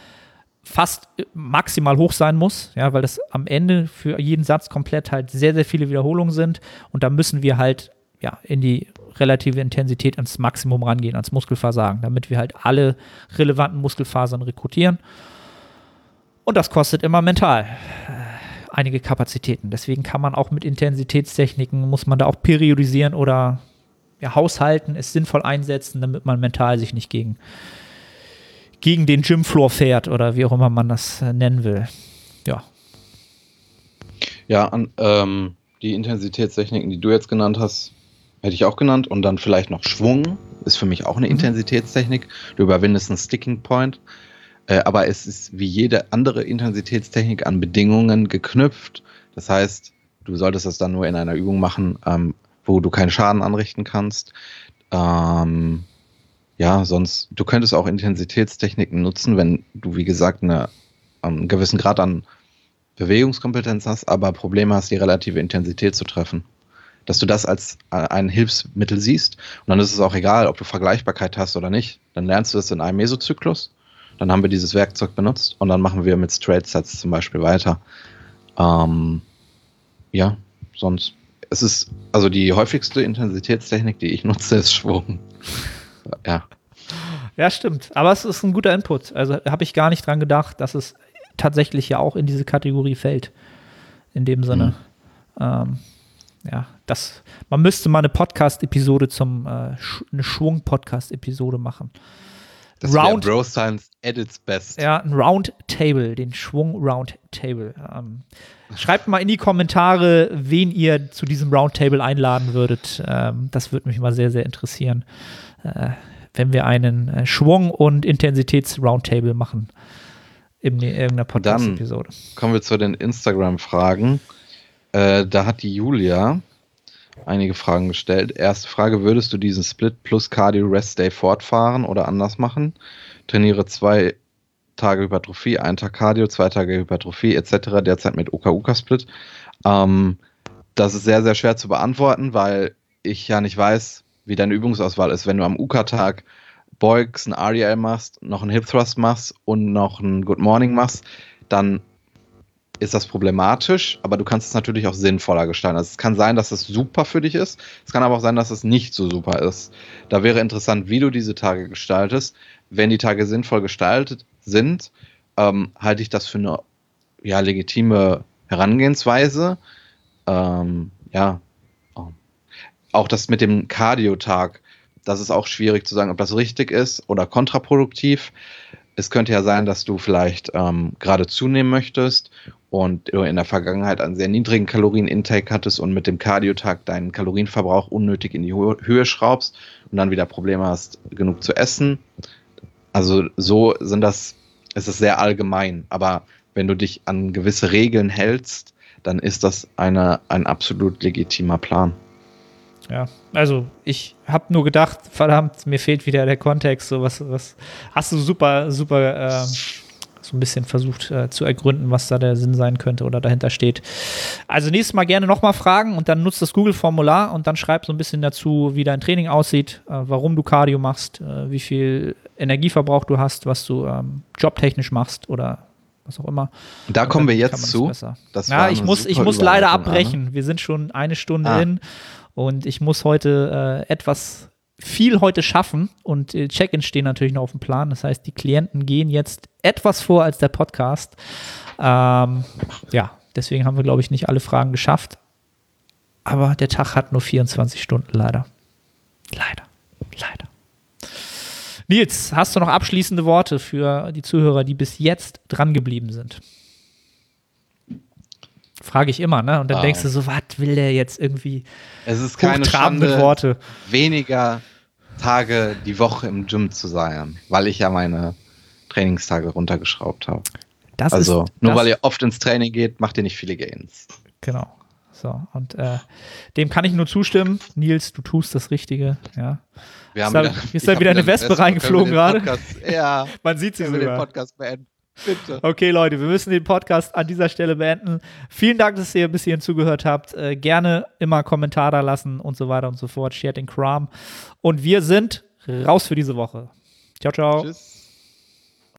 fast maximal hoch sein muss, ja, weil das am Ende für jeden Satz komplett halt sehr, sehr viele Wiederholungen sind und da müssen wir halt ja, in die relative Intensität ans Maximum rangehen, ans Muskelversagen, damit wir halt alle relevanten Muskelfasern rekrutieren. Und das kostet immer mental äh, einige Kapazitäten. Deswegen kann man auch mit Intensitätstechniken, muss man da auch periodisieren oder ja, haushalten, es sinnvoll einsetzen, damit man mental sich nicht gegen, gegen den Gymfloor fährt oder wie auch immer man das äh, nennen will. Ja. Ja, an, ähm, die Intensitätstechniken, die du jetzt genannt hast, hätte ich auch genannt. Und dann vielleicht noch Schwung, ist für mich auch eine mhm. Intensitätstechnik. Du überwindest einen Sticking Point. Äh, aber es ist wie jede andere Intensitätstechnik an Bedingungen geknüpft. Das heißt, du solltest das dann nur in einer Übung machen, ähm, wo du keinen Schaden anrichten kannst. Ähm, ja, sonst, du könntest auch Intensitätstechniken nutzen, wenn du, wie gesagt, eine, einen gewissen Grad an Bewegungskompetenz hast, aber Probleme hast, die relative Intensität zu treffen dass du das als äh, ein Hilfsmittel siehst. Und dann ist es auch egal, ob du Vergleichbarkeit hast oder nicht. Dann lernst du das in einem Mesozyklus. Dann haben wir dieses Werkzeug benutzt und dann machen wir mit Straight Sets zum Beispiel weiter. Ähm, ja, sonst. Es ist, also die häufigste Intensitätstechnik, die ich <laughs> nutze, ist Schwung. ja. Ja, stimmt. Aber es ist ein guter Input. Also habe ich gar nicht dran gedacht, dass es tatsächlich ja auch in diese Kategorie fällt. In dem Sinne. Mhm. Ähm, ja, das, man müsste mal eine Podcast-Episode zum, äh, eine Schwung-Podcast-Episode machen. Das Round Bro Science at its best. Ja, ein Roundtable, den Schwung Roundtable. Ähm, schreibt mal in die Kommentare, wen ihr zu diesem Roundtable einladen würdet. Ähm, das würde mich mal sehr, sehr interessieren. Äh, wenn wir einen äh, Schwung- und Intensitäts-Roundtable machen in irgendeiner Podcast-Episode. Kommen wir zu den Instagram-Fragen. Äh, da hat die Julia einige Fragen gestellt. Erste Frage: Würdest du diesen Split plus Cardio Rest Day fortfahren oder anders machen? Trainiere zwei Tage Hypertrophie, ein Tag Cardio, zwei Tage Hypertrophie etc. Derzeit mit UK-UK-Split. Ähm, das ist sehr, sehr schwer zu beantworten, weil ich ja nicht weiß, wie deine Übungsauswahl ist. Wenn du am UK-Tag Beugs, ein RDL machst, noch einen Hip Thrust machst und noch ein Good Morning machst, dann ist das problematisch, aber du kannst es natürlich auch sinnvoller gestalten. Also es kann sein, dass es super für dich ist, es kann aber auch sein, dass es nicht so super ist. Da wäre interessant, wie du diese Tage gestaltest. Wenn die Tage sinnvoll gestaltet sind, ähm, halte ich das für eine ja, legitime Herangehensweise. Ähm, ja, auch das mit dem Cardio-Tag, das ist auch schwierig zu sagen, ob das richtig ist oder kontraproduktiv. Es könnte ja sein, dass du vielleicht ähm, gerade zunehmen möchtest und in der Vergangenheit einen sehr niedrigen Kalorien-Intake hattest und mit dem Cardio-Tag deinen Kalorienverbrauch unnötig in die Höhe schraubst und dann wieder Probleme hast, genug zu essen. Also so sind das, es ist sehr allgemein, aber wenn du dich an gewisse Regeln hältst, dann ist das eine, ein absolut legitimer Plan. Ja, also ich habe nur gedacht, verdammt, mir fehlt wieder der Kontext. So was, was hast du super, super äh, so ein bisschen versucht äh, zu ergründen, was da der Sinn sein könnte oder dahinter steht. Also nächstes Mal gerne nochmal fragen und dann nutzt das Google-Formular und dann schreib so ein bisschen dazu, wie dein Training aussieht, äh, warum du Cardio machst, äh, wie viel Energieverbrauch du hast, was du ähm, jobtechnisch machst oder was auch immer. Da kommen wir jetzt zu. ja, ich muss, ich muss leider abbrechen. Anne. Wir sind schon eine Stunde ah. in und ich muss heute äh, etwas viel heute schaffen und äh, Check-ins stehen natürlich noch auf dem Plan. Das heißt, die Klienten gehen jetzt etwas vor als der Podcast. Ähm, ja, deswegen haben wir, glaube ich, nicht alle Fragen geschafft. Aber der Tag hat nur 24 Stunden, leider. Leider. Leider. Nils, hast du noch abschließende Worte für die Zuhörer, die bis jetzt dran geblieben sind? Frage ich immer, ne? Und dann wow. denkst du so, was will der jetzt irgendwie? Es ist keine Schande, Worte. weniger Tage die Woche im Gym zu sein, weil ich ja meine Trainingstage runtergeschraubt habe. Das also ist, nur weil ihr oft ins Training geht, macht ihr nicht viele Gains. Genau. So, und äh, dem kann ich nur zustimmen. Nils, du tust das Richtige, ja. Wir haben ist da, wieder, ist <laughs> da wieder eine Wespe reingeflogen gerade? Ja. Man sieht sie sogar. den Podcast beenden. Bitte. Okay, Leute, wir müssen den Podcast an dieser Stelle beenden. Vielen Dank, dass ihr bis hierhin zugehört habt. Äh, gerne immer Kommentar da lassen und so weiter und so fort. Shared den Kram. Und wir sind raus für diese Woche. Ciao, ciao. Tschüss.